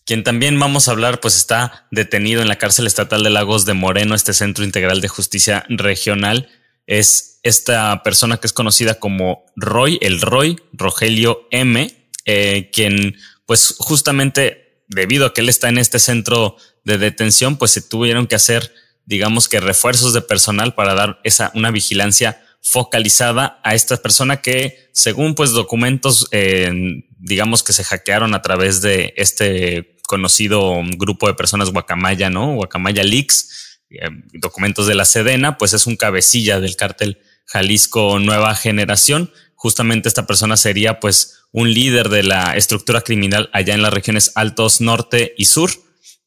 Quien también vamos a hablar, pues está detenido en la cárcel estatal de Lagos de Moreno, este centro integral de justicia regional, es esta persona que es conocida como Roy, el Roy, Rogelio M, eh, quien pues justamente debido a que él está en este centro de detención, pues se tuvieron que hacer, digamos que refuerzos de personal para dar esa, una vigilancia focalizada a esta persona que según pues documentos, eh, digamos que se hackearon a través de este conocido grupo de personas Guacamaya, ¿no? Guacamaya Leaks, eh, documentos de la Sedena, pues es un cabecilla del cártel Jalisco Nueva Generación. Justamente esta persona sería pues un líder de la estructura criminal allá en las regiones Altos Norte y Sur.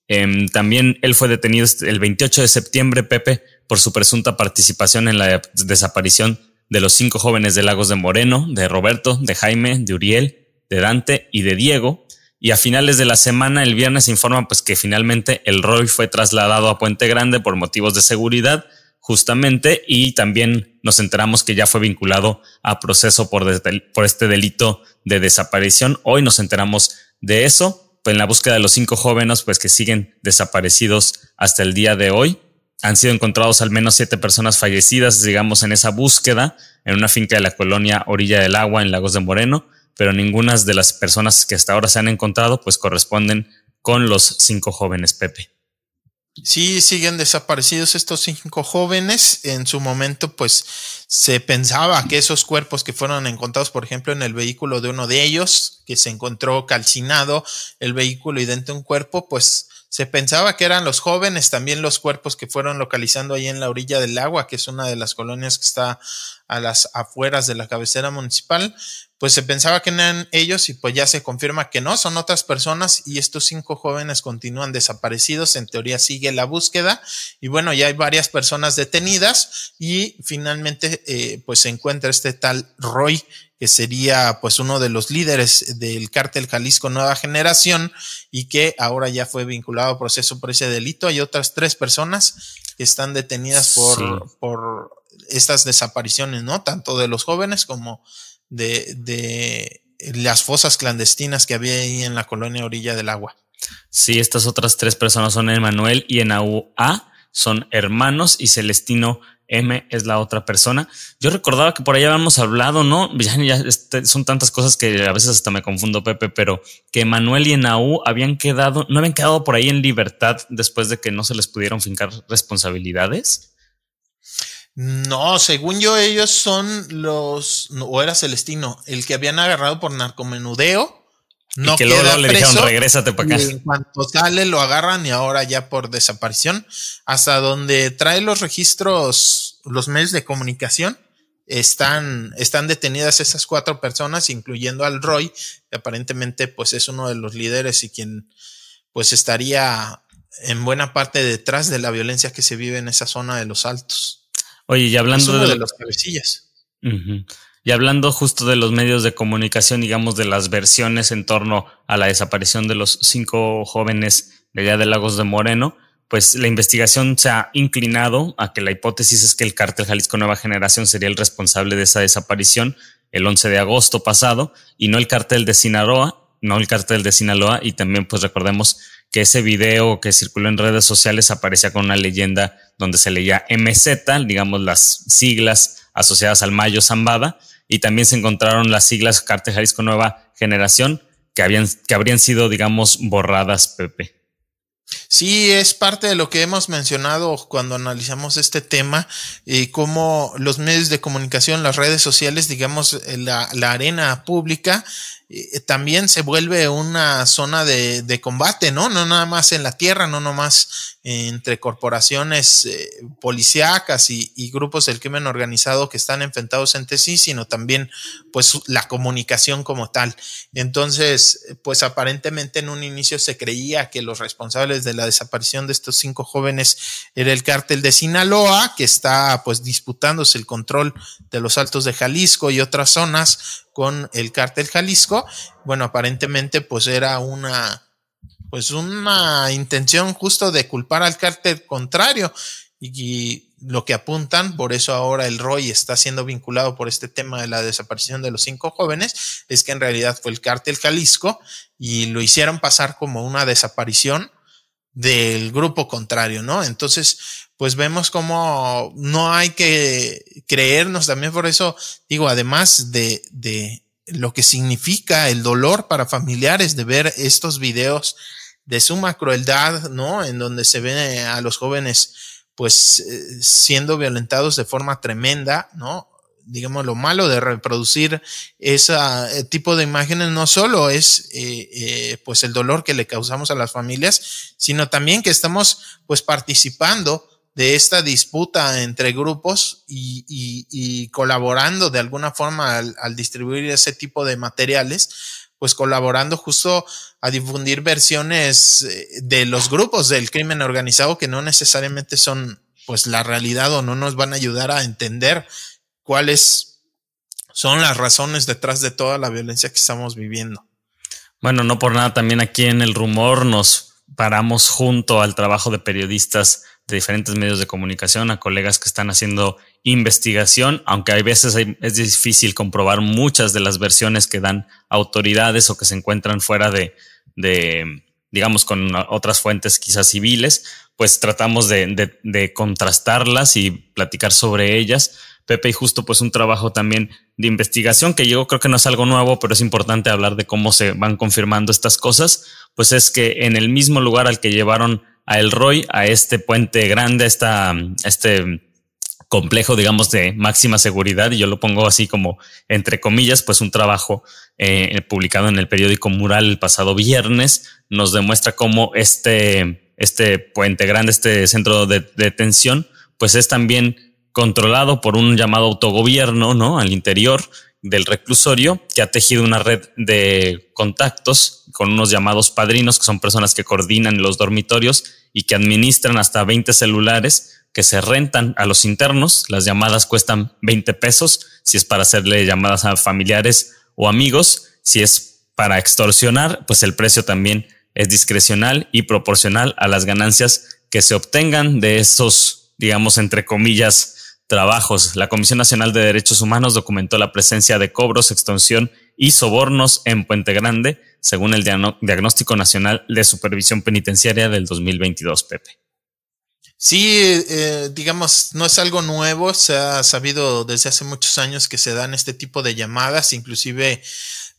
Em, también él fue detenido el 28 de septiembre, Pepe, por su presunta participación en la desaparición de los cinco jóvenes de Lagos de Moreno, de Roberto, de Jaime, de Uriel, de Dante y de Diego, y a finales de la semana, el viernes, se informa pues que finalmente el Roy fue trasladado a Puente Grande por motivos de seguridad, justamente, y también nos enteramos que ya fue vinculado a proceso por, por este delito de desaparición. Hoy nos enteramos de eso, pues en la búsqueda de los cinco jóvenes, pues que siguen desaparecidos hasta el día de hoy. Han sido encontrados al menos siete personas fallecidas, digamos, en esa búsqueda, en una finca de la colonia Orilla del Agua, en Lagos de Moreno pero ninguna de las personas que hasta ahora se han encontrado pues corresponden con los cinco jóvenes Pepe. Sí, siguen desaparecidos estos cinco jóvenes. En su momento, pues se pensaba que esos cuerpos que fueron encontrados, por ejemplo, en el vehículo de uno de ellos, que se encontró calcinado el vehículo y dentro de un cuerpo, pues se pensaba que eran los jóvenes, también los cuerpos que fueron localizando ahí en la orilla del agua, que es una de las colonias que está a las afueras de la cabecera municipal, pues se pensaba que eran ellos y pues ya se confirma que no, son otras personas y estos cinco jóvenes continúan desaparecidos, en teoría sigue la búsqueda y bueno, ya hay varias personas detenidas y finalmente eh, pues se encuentra este tal Roy que sería pues uno de los líderes del cártel Jalisco Nueva Generación y que ahora ya fue vinculado a proceso por ese delito. Hay otras tres personas que están detenidas por, por estas desapariciones, ¿no? Tanto de los jóvenes como de, de las fosas clandestinas que había ahí en la colonia Orilla del Agua. Sí, estas otras tres personas son Emanuel y Enaú A, son hermanos y Celestino M es la otra persona. Yo recordaba que por ahí habíamos hablado, ¿no? Ya, este, son tantas cosas que a veces hasta me confundo, Pepe, pero que Manuel y Enaú habían quedado, no habían quedado por ahí en libertad después de que no se les pudieron fincar responsabilidades. No, según yo, ellos son los, o era Celestino, el que habían agarrado por narcomenudeo no y que luego le dijeron, regrésate para acá. en cuanto sale, lo agarran y ahora ya por desaparición, hasta donde trae los registros, los medios de comunicación, están, están detenidas esas cuatro personas, incluyendo al Roy, que aparentemente pues es uno de los líderes y quien pues estaría en buena parte detrás de la violencia que se vive en esa zona de los altos. Oye, y hablando de, de los cabecillas. Y hablando justo de los medios de comunicación, digamos, de las versiones en torno a la desaparición de los cinco jóvenes de allá de Lagos de Moreno, pues la investigación se ha inclinado a que la hipótesis es que el cártel Jalisco Nueva Generación sería el responsable de esa desaparición el 11 de agosto pasado y no el cártel de Sinaloa, no el cártel de Sinaloa y también pues recordemos que ese video que circuló en redes sociales aparecía con una leyenda donde se leía MZ, digamos las siglas asociadas al Mayo Zambada, y también se encontraron las siglas Cártel Jalisco Nueva Generación que, habían, que habrían sido, digamos, borradas, Pepe. Sí, es parte de lo que hemos mencionado cuando analizamos este tema y cómo los medios de comunicación, las redes sociales, digamos, la, la arena pública eh, también se vuelve una zona de, combate, ¿no? No nada más en la tierra, no nomás entre corporaciones eh, policíacas y, y, grupos del crimen organizado que están enfrentados entre sí, sino también pues la comunicación como tal. Entonces, pues aparentemente en un inicio se creía que los responsables de la desaparición de estos cinco jóvenes era el cártel de Sinaloa, que está pues disputándose el control de los altos de Jalisco y otras zonas con el cártel Jalisco. Bueno, aparentemente pues era una pues una intención justo de culpar al cártel contrario y, lo que apuntan, por eso ahora el Roy está siendo vinculado por este tema de la desaparición de los cinco jóvenes, es que en realidad fue el cártel Jalisco y lo hicieron pasar como una desaparición del grupo contrario, ¿no? Entonces, pues vemos como no hay que creernos también por eso, digo, además de, de lo que significa el dolor para familiares de ver estos videos de suma crueldad, ¿no? En donde se ve a los jóvenes pues eh, siendo violentados de forma tremenda, ¿no? Digamos, lo malo de reproducir ese eh, tipo de imágenes no solo es eh, pues el dolor que le causamos a las familias, sino también que estamos pues participando de esta disputa entre grupos y, y, colaborando de alguna forma al, al, distribuir ese tipo de materiales, pues colaborando justo a difundir versiones eh, de los grupos del crimen organizado que no necesariamente son pues la realidad o no nos van a ayudar a entender cuáles son las razones detrás de toda la violencia que estamos viviendo. Bueno, no por nada también aquí en el rumor nos paramos junto al trabajo de periodistas de diferentes medios de comunicación, a colegas que están haciendo investigación, aunque hay veces es difícil comprobar muchas de las versiones que dan autoridades o que se encuentran fuera de, digamos, con otras fuentes quizás civiles, pues tratamos de, contrastarlas y platicar sobre ellas. Pepe, y justo pues un trabajo también de investigación que yo creo que no es algo nuevo, pero es importante hablar de cómo se van confirmando estas cosas, pues es que en el mismo lugar al que llevaron a El Roy, a este puente grande, esta, este complejo, digamos, de máxima seguridad, y yo lo pongo así como entre comillas, pues un trabajo eh, publicado en el periódico Mural el pasado viernes, nos demuestra cómo este, este puente grande, este centro de detención, pues es también controlado por un llamado autogobierno, ¿no? Al interior del reclusorio, que ha tejido una red de contactos con unos llamados padrinos, que son personas que coordinan los dormitorios y que administran hasta 20 celulares que se rentan a los internos. Las llamadas cuestan 20 pesos si es para hacerle llamadas a familiares o amigos. Si es para extorsionar, pues el precio también es discrecional y proporcional a las ganancias que se obtengan de esos, digamos, entre comillas, trabajos. La Comisión Nacional de Derechos Humanos documentó la presencia de cobros, extorsión y sobornos en Puente Grande, según el Diagnóstico Nacional de Supervisión Penitenciaria del 2022, Pepe. Sí, eh, digamos, no es algo nuevo, se ha sabido desde hace muchos años que se dan este tipo de llamadas, inclusive,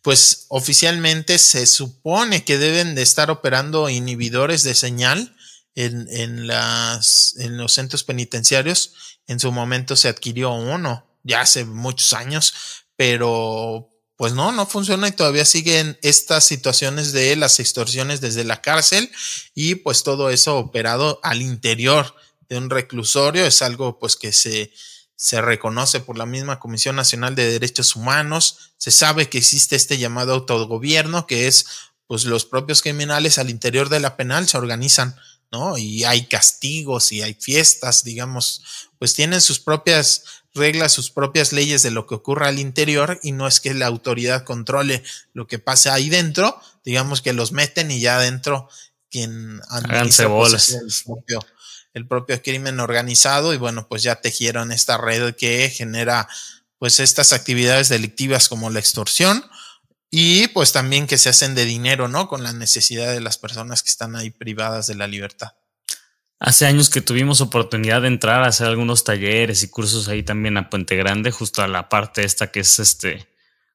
pues oficialmente se supone que deben de estar operando inhibidores de señal en, en, los centros penitenciarios. En su momento se adquirió uno, ya hace muchos años, pero pues no, no funciona y todavía siguen estas situaciones de las extorsiones desde la cárcel y pues todo eso operado al interior de un reclusorio es algo pues que se, se reconoce por la misma Comisión Nacional de Derechos Humanos, se sabe que existe este llamado autogobierno que es pues los propios criminales al interior de la penal se organizan, ¿no? Y hay castigos y hay fiestas, digamos, pues tienen sus propias regla sus propias leyes de lo que ocurra al interior y no es que la autoridad controle lo que pasa ahí dentro, digamos que los meten y ya adentro quien administra pues, el, propio, el propio crimen organizado y bueno, pues ya tejieron esta red que genera pues estas actividades delictivas como la extorsión y pues también que se hacen de dinero, ¿no? Con la necesidad de las personas que están ahí privadas de la libertad. Hace años que tuvimos oportunidad de entrar a hacer algunos talleres y cursos ahí también a Puente Grande, justo a la parte esta que es este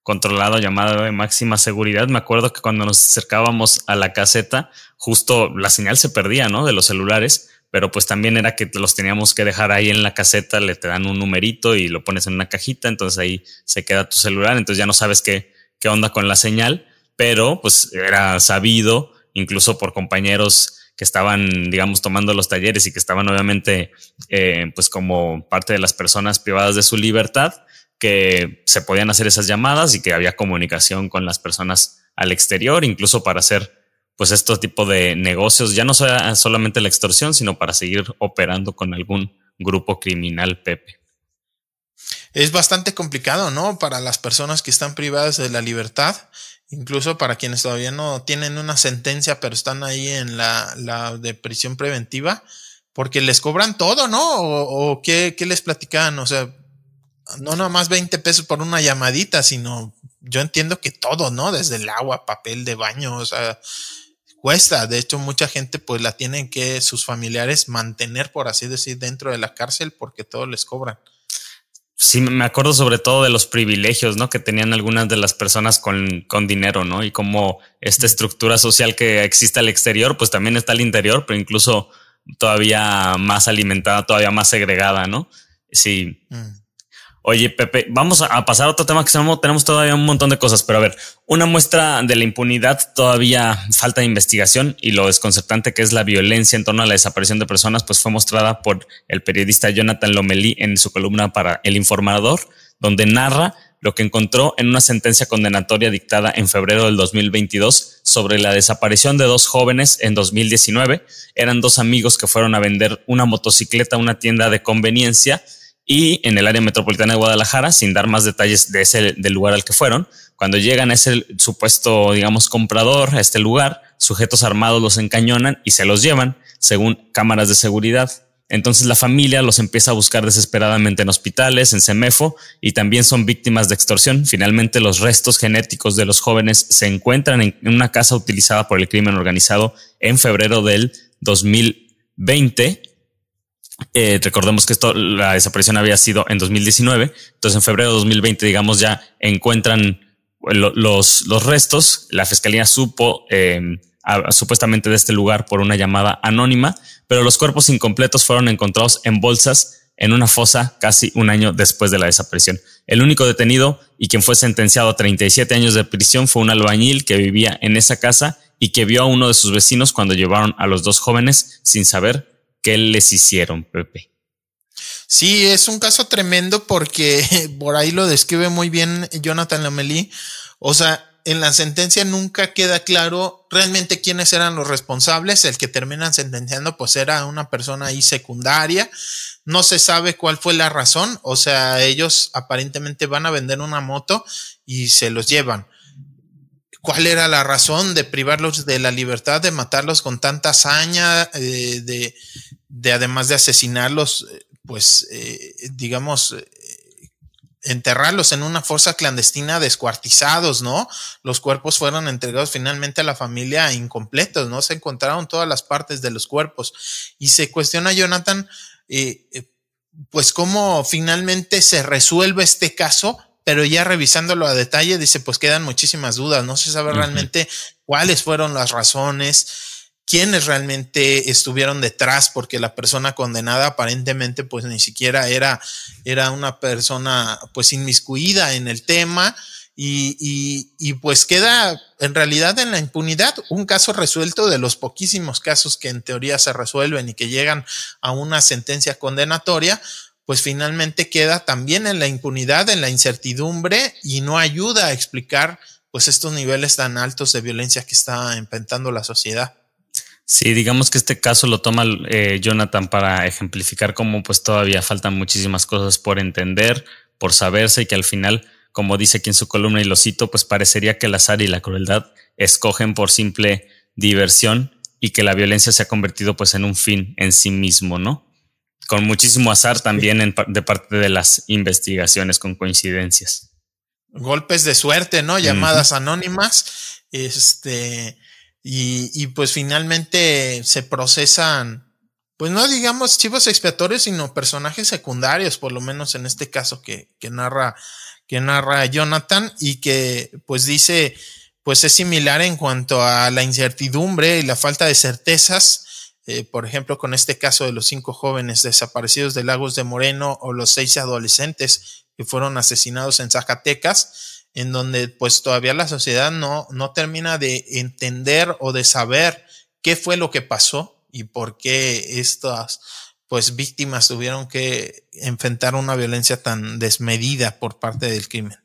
controlado llamada de máxima seguridad. Me acuerdo que cuando nos acercábamos a la caseta, justo la señal se perdía, ¿no? De los celulares, pero pues también era que los teníamos que dejar ahí en la caseta, le te dan un numerito y lo pones en una cajita, entonces ahí se queda tu celular, entonces ya no sabes qué, qué onda con la señal, pero pues era sabido, incluso por compañeros que estaban, digamos, tomando los talleres y que estaban obviamente, eh, pues como parte de las personas privadas de su libertad, que se podían hacer esas llamadas y que había comunicación con las personas al exterior, incluso para hacer, pues, este tipo de negocios, ya no solamente la extorsión, sino para seguir operando con algún grupo criminal, Pepe. Es bastante complicado, ¿no? Para las personas que están privadas de la libertad incluso para quienes todavía no tienen una sentencia, pero están ahí en la, la de prisión preventiva, porque les cobran todo, ¿no? O, o ¿qué, ¿qué, les platican, o sea, no nada más 20 pesos por una llamadita, sino yo entiendo que todo, ¿no? Desde el agua, papel de baño, o sea, cuesta. De hecho, mucha gente pues la tienen que sus familiares mantener, por así decir, dentro de la cárcel porque todo les cobran. Sí, me acuerdo sobre todo de los privilegios, ¿no? Que tenían algunas de las personas con, con dinero, ¿no? Y como esta estructura social que existe al exterior, pues también está al interior, pero incluso todavía más alimentada, todavía más segregada, ¿no? Sí. Mm. Oye, Pepe, vamos a pasar a otro tema que tenemos todavía un montón de cosas, pero a ver, una muestra de la impunidad todavía falta de investigación y lo desconcertante que es la violencia en torno a la desaparición de personas, pues fue mostrada por el periodista Jonathan Lomelí en su columna para El Informador, donde narra lo que encontró en una sentencia condenatoria dictada en febrero del 2022 sobre la desaparición de dos jóvenes en 2019. Eran dos amigos que fueron a vender una motocicleta a una tienda de conveniencia y en el área metropolitana de Guadalajara, sin dar más detalles de ese, del lugar al que fueron. Cuando llegan a ese supuesto, digamos, comprador, a este lugar, sujetos armados los encañonan y se los llevan, según cámaras de seguridad. Entonces la familia los empieza a buscar desesperadamente en hospitales, en CEMEFO, y también son víctimas de extorsión. Finalmente los restos genéticos de los jóvenes se encuentran en una casa utilizada por el crimen organizado en febrero del 2020 eh, recordemos que esto, la desaparición había sido en 2019. Entonces, en febrero de 2020, digamos, ya encuentran los, los restos. La fiscalía supo eh, supuestamente de este lugar por una llamada anónima, pero los cuerpos incompletos fueron encontrados en bolsas en una fosa casi un año después de la desaparición. El único detenido y quien fue sentenciado a 37 años de prisión fue un albañil que vivía en esa casa y que vio a uno de sus vecinos cuando llevaron a los dos jóvenes sin saber ¿Qué les hicieron, Pepe? Sí, es un caso tremendo porque por ahí lo describe muy bien Jonathan Lamelí. O sea, en la sentencia nunca queda claro realmente quiénes eran los responsables. El que terminan sentenciando, pues era una persona ahí secundaria. No se sabe cuál fue la razón. O sea, ellos aparentemente van a vender una moto y se los llevan cuál era la razón de privarlos de la libertad, de matarlos con tanta hazaña, eh, de, de, además de asesinarlos, eh, pues, eh, digamos, enterrarlos en una fosa clandestina descuartizados, ¿no? Los cuerpos fueron entregados finalmente a la familia incompletos, ¿no? Se encontraron todas las partes de los cuerpos. Y se cuestiona Jonathan, eh, eh, pues cómo finalmente se resuelve este caso, pero ya revisándolo a detalle, dice, pues quedan muchísimas dudas, no se sabe realmente cuáles fueron las razones, quiénes realmente estuvieron detrás, porque la persona condenada aparentemente pues ni siquiera era, era una persona pues inmiscuida en el tema y, y, y, pues queda en realidad en la impunidad un caso resuelto de los poquísimos casos que en teoría se resuelven y que llegan a una sentencia condenatoria, pues finalmente queda también en la impunidad, en la incertidumbre y no ayuda a explicar pues estos niveles tan altos de violencia que está enfrentando la sociedad. Sí, digamos que este caso lo toma eh, Jonathan para ejemplificar cómo pues todavía faltan muchísimas cosas por entender, por saberse y que al final, como dice aquí en su columna y lo cito, pues parecería que el azar y la crueldad escogen por simple diversión y que la violencia se ha convertido pues en un fin en sí mismo, ¿no? Con muchísimo azar también de parte de las investigaciones con coincidencias. Golpes de suerte, ¿no? Llamadas anónimas. Este y, pues finalmente se procesan, pues no digamos chivos expiatorios, sino personajes secundarios, por lo menos en este caso que, que narra, que narra Jonathan y que pues dice, pues es similar en cuanto a la incertidumbre y la falta de certezas. Eh, por ejemplo, con este caso de los cinco jóvenes desaparecidos de Lagos de Moreno o los seis adolescentes que fueron asesinados en Zacatecas, en donde pues todavía la sociedad no, no termina de entender o de saber qué fue lo que pasó y por qué estas pues víctimas tuvieron que enfrentar una violencia tan desmedida por parte del crimen.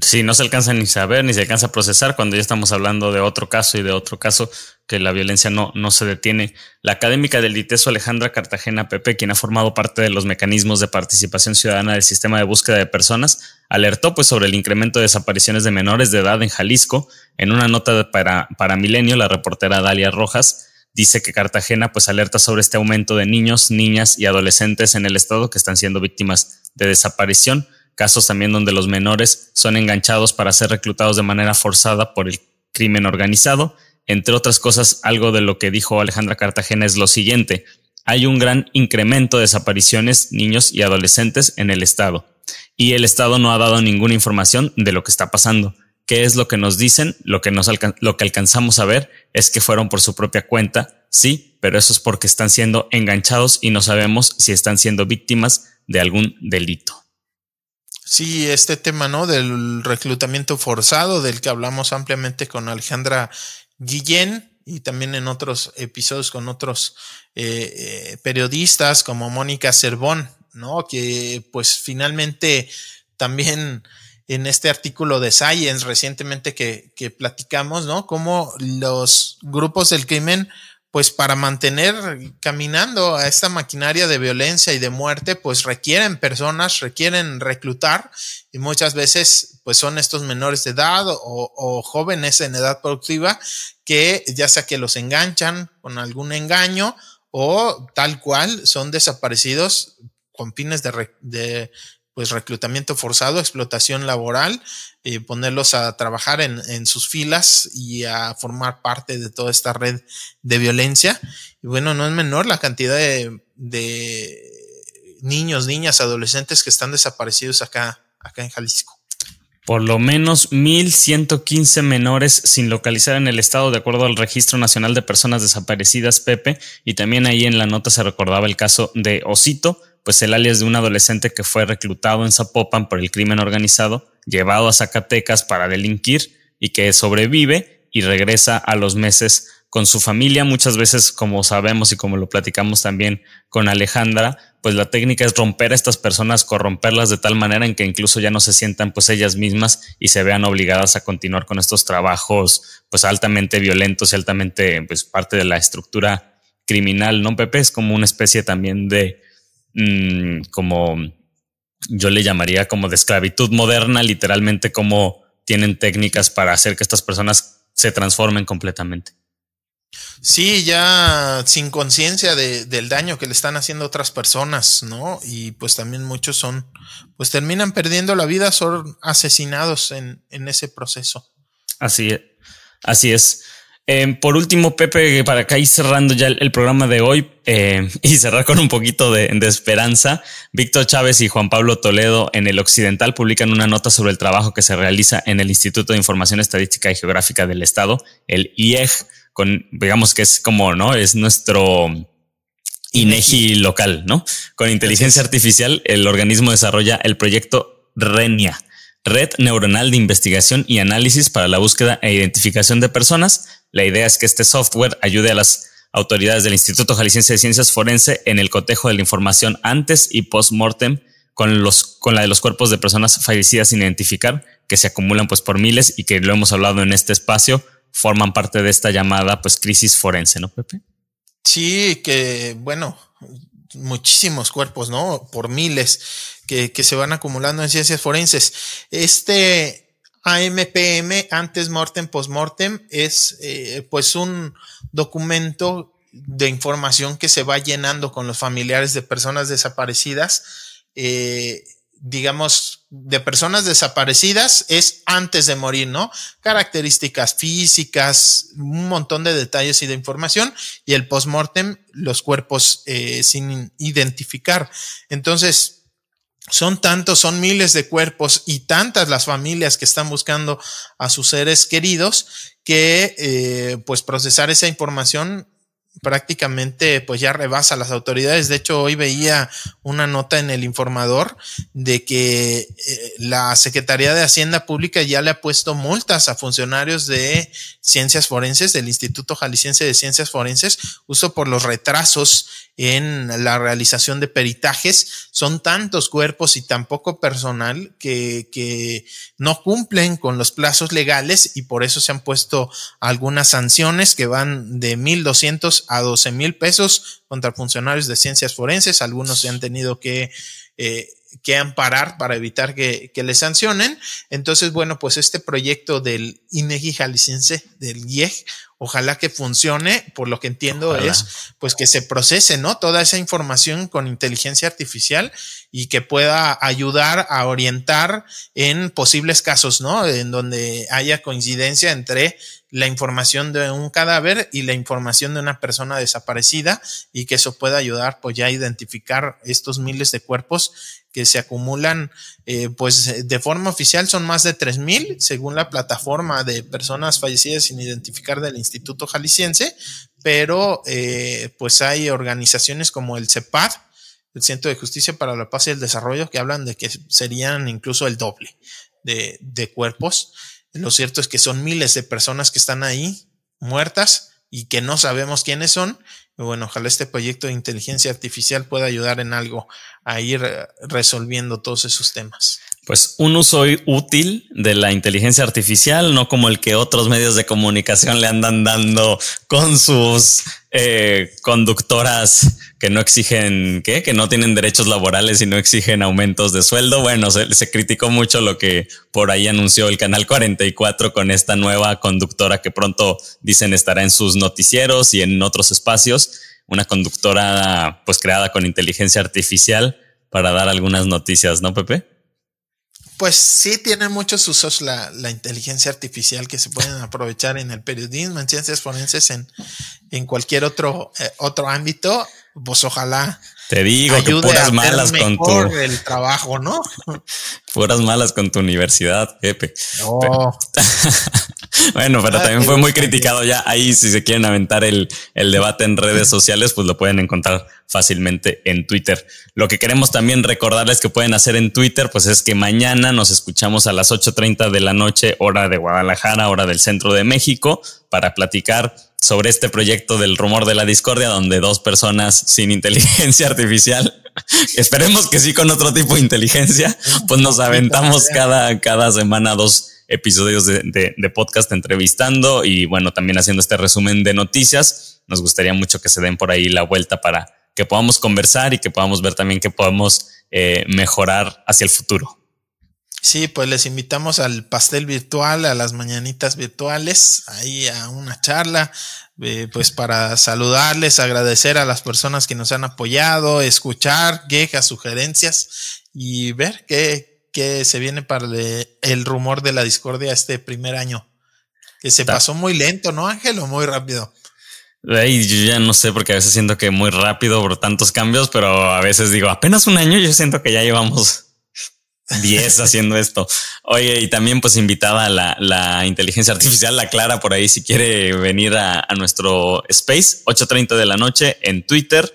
Sí, no se alcanza ni saber ni se alcanza a procesar cuando ya estamos hablando de otro caso y de otro caso que la violencia no, no se detiene. La académica del DITESO Alejandra Cartagena Pepe, quien ha formado parte de los mecanismos de participación ciudadana del sistema de búsqueda de personas, alertó pues sobre el incremento de desapariciones de menores de edad en Jalisco. En una nota para, para Milenio, la reportera Dalia Rojas dice que Cartagena pues alerta sobre este aumento de niños, niñas y adolescentes en el estado que están siendo víctimas de desaparición casos también donde los menores son enganchados para ser reclutados de manera forzada por el crimen organizado. Entre otras cosas, algo de lo que dijo Alejandra Cartagena es lo siguiente. Hay un gran incremento de desapariciones niños y adolescentes en el Estado. Y el Estado no ha dado ninguna información de lo que está pasando. ¿Qué es lo que nos dicen? Lo que, nos lo que alcanzamos a ver es que fueron por su propia cuenta, sí, pero eso es porque están siendo enganchados y no sabemos si están siendo víctimas de algún delito. Sí, este tema, ¿no? Del reclutamiento forzado, del que hablamos ampliamente con Alejandra Guillén y también en otros episodios con otros eh, eh, periodistas como Mónica Cervón, ¿no? Que pues finalmente también en este artículo de Science recientemente que, que platicamos, ¿no? Cómo los grupos del crimen pues para mantener caminando a esta maquinaria de violencia y de muerte, pues requieren personas, requieren reclutar y muchas veces pues son estos menores de edad o, jóvenes en edad productiva que ya sea que los enganchan con algún engaño o tal cual son desaparecidos con fines de, de pues reclutamiento forzado, explotación laboral, eh, ponerlos a trabajar en, en, sus filas y a formar parte de toda esta red de violencia. Y bueno, no es menor la cantidad de, de niños, niñas, adolescentes que están desaparecidos acá, acá en Jalisco. Por lo menos 1.115 menores sin localizar en el estado, de acuerdo al Registro Nacional de Personas Desaparecidas, Pepe. Y también ahí en la nota se recordaba el caso de Osito, pues el alias de un adolescente que fue reclutado en Zapopan por el crimen organizado, llevado a Zacatecas para delinquir y que sobrevive y regresa a los meses con su familia. Muchas veces, como sabemos y como lo platicamos también con Alejandra, pues la técnica es romper a estas personas, corromperlas de tal manera en que incluso ya no se sientan pues ellas mismas y se vean obligadas a continuar con estos trabajos pues altamente violentos y altamente pues parte de la estructura criminal, ¿no, Pepe? Es como una especie también de Mm, como yo le llamaría como de esclavitud moderna, literalmente como tienen técnicas para hacer que estas personas se transformen completamente. Sí, ya sin conciencia de, del daño que le están haciendo otras personas, ¿no? Y pues también muchos son, pues terminan perdiendo la vida, son asesinados en, en ese proceso. Así es. Así es. Eh, por último, Pepe, para acá ir cerrando ya el, programa de hoy eh, y cerrar con un poquito de, de, esperanza, Víctor Chávez y Juan Pablo Toledo en el Occidental publican una nota sobre el trabajo que se realiza en el Instituto de Información Estadística y Geográfica del Estado, el IEG, con, digamos que es como, ¿no? Es nuestro INEGI local, ¿no? Con inteligencia artificial, el organismo desarrolla el proyecto RENIA Red Neuronal de Investigación y Análisis para la Búsqueda e Identificación de Personas. La idea es que este software ayude a las autoridades del Instituto Jalisciense de Ciencias Forense en el cotejo de la información antes y post-mortem con, los, con la de los cuerpos de personas fallecidas sin identificar, que se acumulan pues por miles y que lo hemos hablado en este espacio, forman parte de esta llamada pues crisis forense, ¿no, Pepe? Sí, que bueno, muchísimos cuerpos, ¿no? Por miles que, se van acumulando en ciencias forenses. Este AMPM, antes mortem, postmortem, es eh, pues un documento de información que se va llenando con los familiares de personas desaparecidas. Eh, digamos, de personas desaparecidas es antes de morir, ¿no? Características físicas, un montón de detalles y de información, y el postmortem, los cuerpos eh, sin identificar. Entonces, son tantos, son miles de cuerpos y tantas las familias que están buscando a sus seres queridos que eh, pues procesar esa información prácticamente pues ya rebasa las autoridades. De hecho, hoy veía una nota en el informador de que eh, la Secretaría de Hacienda Pública ya le ha puesto multas a funcionarios de ciencias forenses, del Instituto Jalisciense de Ciencias Forenses, uso por los retrasos en la realización de peritajes. Son tantos cuerpos y tan poco personal que, que no cumplen con los plazos legales y por eso se han puesto algunas sanciones que van de 1.200 a 12 mil pesos contra funcionarios de ciencias forenses. Algunos se han tenido que... Eh, que amparar para evitar que, que le sancionen. Entonces, bueno, pues este proyecto del INEGI jalisciense, del IEG, ojalá que funcione, por lo que entiendo es, pues que se procese, ¿no? Toda esa información con inteligencia artificial y que pueda ayudar a orientar en posibles casos, ¿no? En donde haya coincidencia entre la información de un cadáver y la información de una persona desaparecida y que eso pueda ayudar pues ya a identificar estos miles de cuerpos que se acumulan eh, pues de forma oficial son más de 3000 según la plataforma de personas fallecidas sin identificar del Instituto Jalisciense pero eh, pues hay organizaciones como el CEPAD el Centro de Justicia para la Paz y el Desarrollo que hablan de que serían incluso el doble de, de cuerpos lo cierto es que son miles de personas que están ahí muertas y que no sabemos quiénes son. Bueno, ojalá este proyecto de inteligencia artificial pueda ayudar en algo a ir eh, resolviendo todos esos temas. Pues un uso útil de la inteligencia artificial, no como el que otros medios de comunicación le andan dando con sus eh, conductoras que no exigen, ¿qué? Que no tienen derechos laborales y no exigen aumentos de sueldo. Bueno, se, se, criticó mucho lo que por ahí anunció el canal 44 con esta nueva conductora que pronto dicen estará en sus noticieros y en otros espacios. Una conductora pues creada con inteligencia artificial para dar algunas noticias, ¿no, Pepe? Pues sí, tiene muchos usos la, la, inteligencia artificial que se pueden aprovechar en el periodismo, en ciencias forenses, en, en cualquier otro, eh, otro ámbito. Pues ojalá. Te digo que puras malas con tu. El trabajo, ¿no? Puras malas con tu universidad, Pepe. Oh. Bueno, pero también fue muy criticado ya. Ahí, si se quieren aventar el, el debate en redes sociales, pues lo pueden encontrar fácilmente en Twitter. Lo que queremos también recordarles que pueden hacer en Twitter, pues es que mañana nos escuchamos a las 8.30 de la noche, hora de Guadalajara, hora del centro de México, para platicar sobre este proyecto del rumor de la discordia, donde dos personas sin inteligencia artificial, esperemos que sí con otro tipo de inteligencia, pues nos aventamos cada, cada semana dos episodios de, de, de, podcast entrevistando y bueno, también haciendo este resumen de noticias. Nos gustaría mucho que se den por ahí la vuelta para que podamos conversar y que podamos ver también que podemos eh, mejorar hacia el futuro. Sí, pues les invitamos al pastel virtual, a las mañanitas virtuales, ahí a una charla, eh, pues para saludarles, agradecer a las personas que nos han apoyado, escuchar quejas, sugerencias y ver qué, qué se viene para el rumor de la discordia este primer año. Que se pasó muy lento, ¿no, Ángel? O muy rápido. Ay, yo ya no sé porque a veces siento que muy rápido por tantos cambios, pero a veces digo apenas un año. Yo siento que ya llevamos 10 haciendo esto. Oye, y también pues invitada la, la inteligencia artificial, la Clara, por ahí si quiere venir a, nuestro space, 8.30 de la noche en Twitter.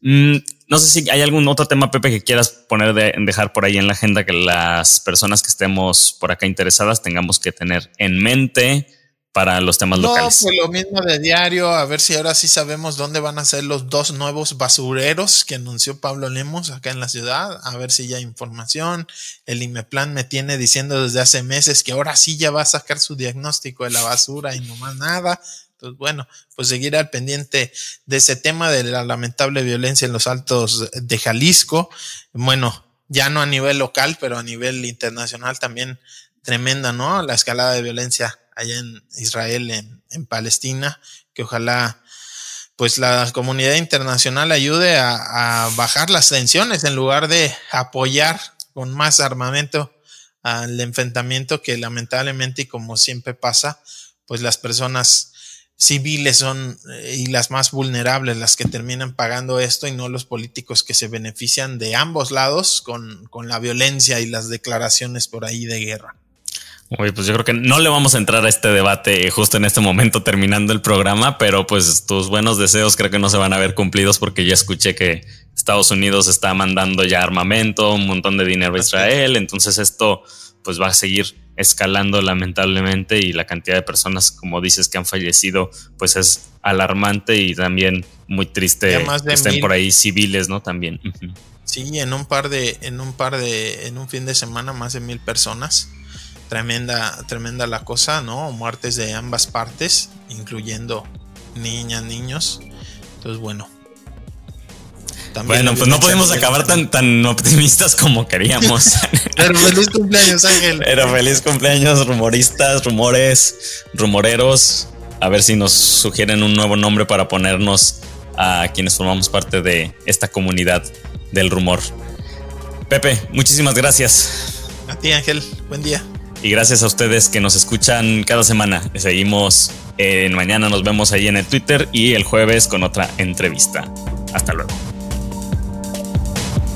Mm, no sé si hay algún otro tema, Pepe, que quieras poner de, dejar por ahí en la agenda que las personas que estemos por acá interesadas tengamos que tener en mente para los temas no, locales. Pues lo mismo de diario, a ver si ahora sí sabemos dónde van a ser los dos nuevos basureros que anunció Pablo Lemos acá en la ciudad, a ver si ya hay información. El IMEPLAN me tiene diciendo desde hace meses que ahora sí ya va a sacar su diagnóstico de la basura y no más nada. Entonces, bueno, pues seguir al pendiente de ese tema de la lamentable violencia en los altos de Jalisco. Bueno, ya no a nivel local, pero a nivel internacional también tremenda, ¿no? La escalada de violencia allá en Israel, en, Palestina, que ojalá pues la comunidad internacional ayude a, bajar las tensiones en lugar de apoyar con más armamento al enfrentamiento que lamentablemente y como siempre pasa, pues las personas civiles son eh, y las más vulnerables las que terminan pagando esto y no los políticos que se benefician de ambos lados con, con la violencia y las declaraciones por ahí de guerra. Oye, pues yo creo que no le vamos a entrar a este debate justo en este momento terminando el programa, pero pues tus buenos deseos creo que no se van a ver cumplidos porque ya escuché que Estados Unidos está mandando ya armamento, un montón de dinero a Israel, entonces esto pues va a seguir escalando lamentablemente y la cantidad de personas, como dices, que han fallecido, pues es alarmante y también muy triste que estén por ahí civiles, ¿no? También. Sí, en un par de, en un par de, en un fin de semana más de mil personas tremenda, tremenda la cosa, ¿no? Muertes de ambas partes, incluyendo niñas, niños. Entonces, bueno. Bueno, pues no podemos acabar tan, tan optimistas como queríamos. Pero feliz cumpleaños, Ángel. Pero feliz cumpleaños, rumoristas, rumores, rumoreros. A ver si nos sugieren un nuevo nombre para ponernos a quienes formamos parte de esta comunidad del rumor. Pepe, muchísimas gracias. A ti, Ángel. Buen día. Y gracias a ustedes que nos escuchan cada semana. Seguimos en mañana, nos vemos ahí en el Twitter y el jueves con otra entrevista. Hasta luego.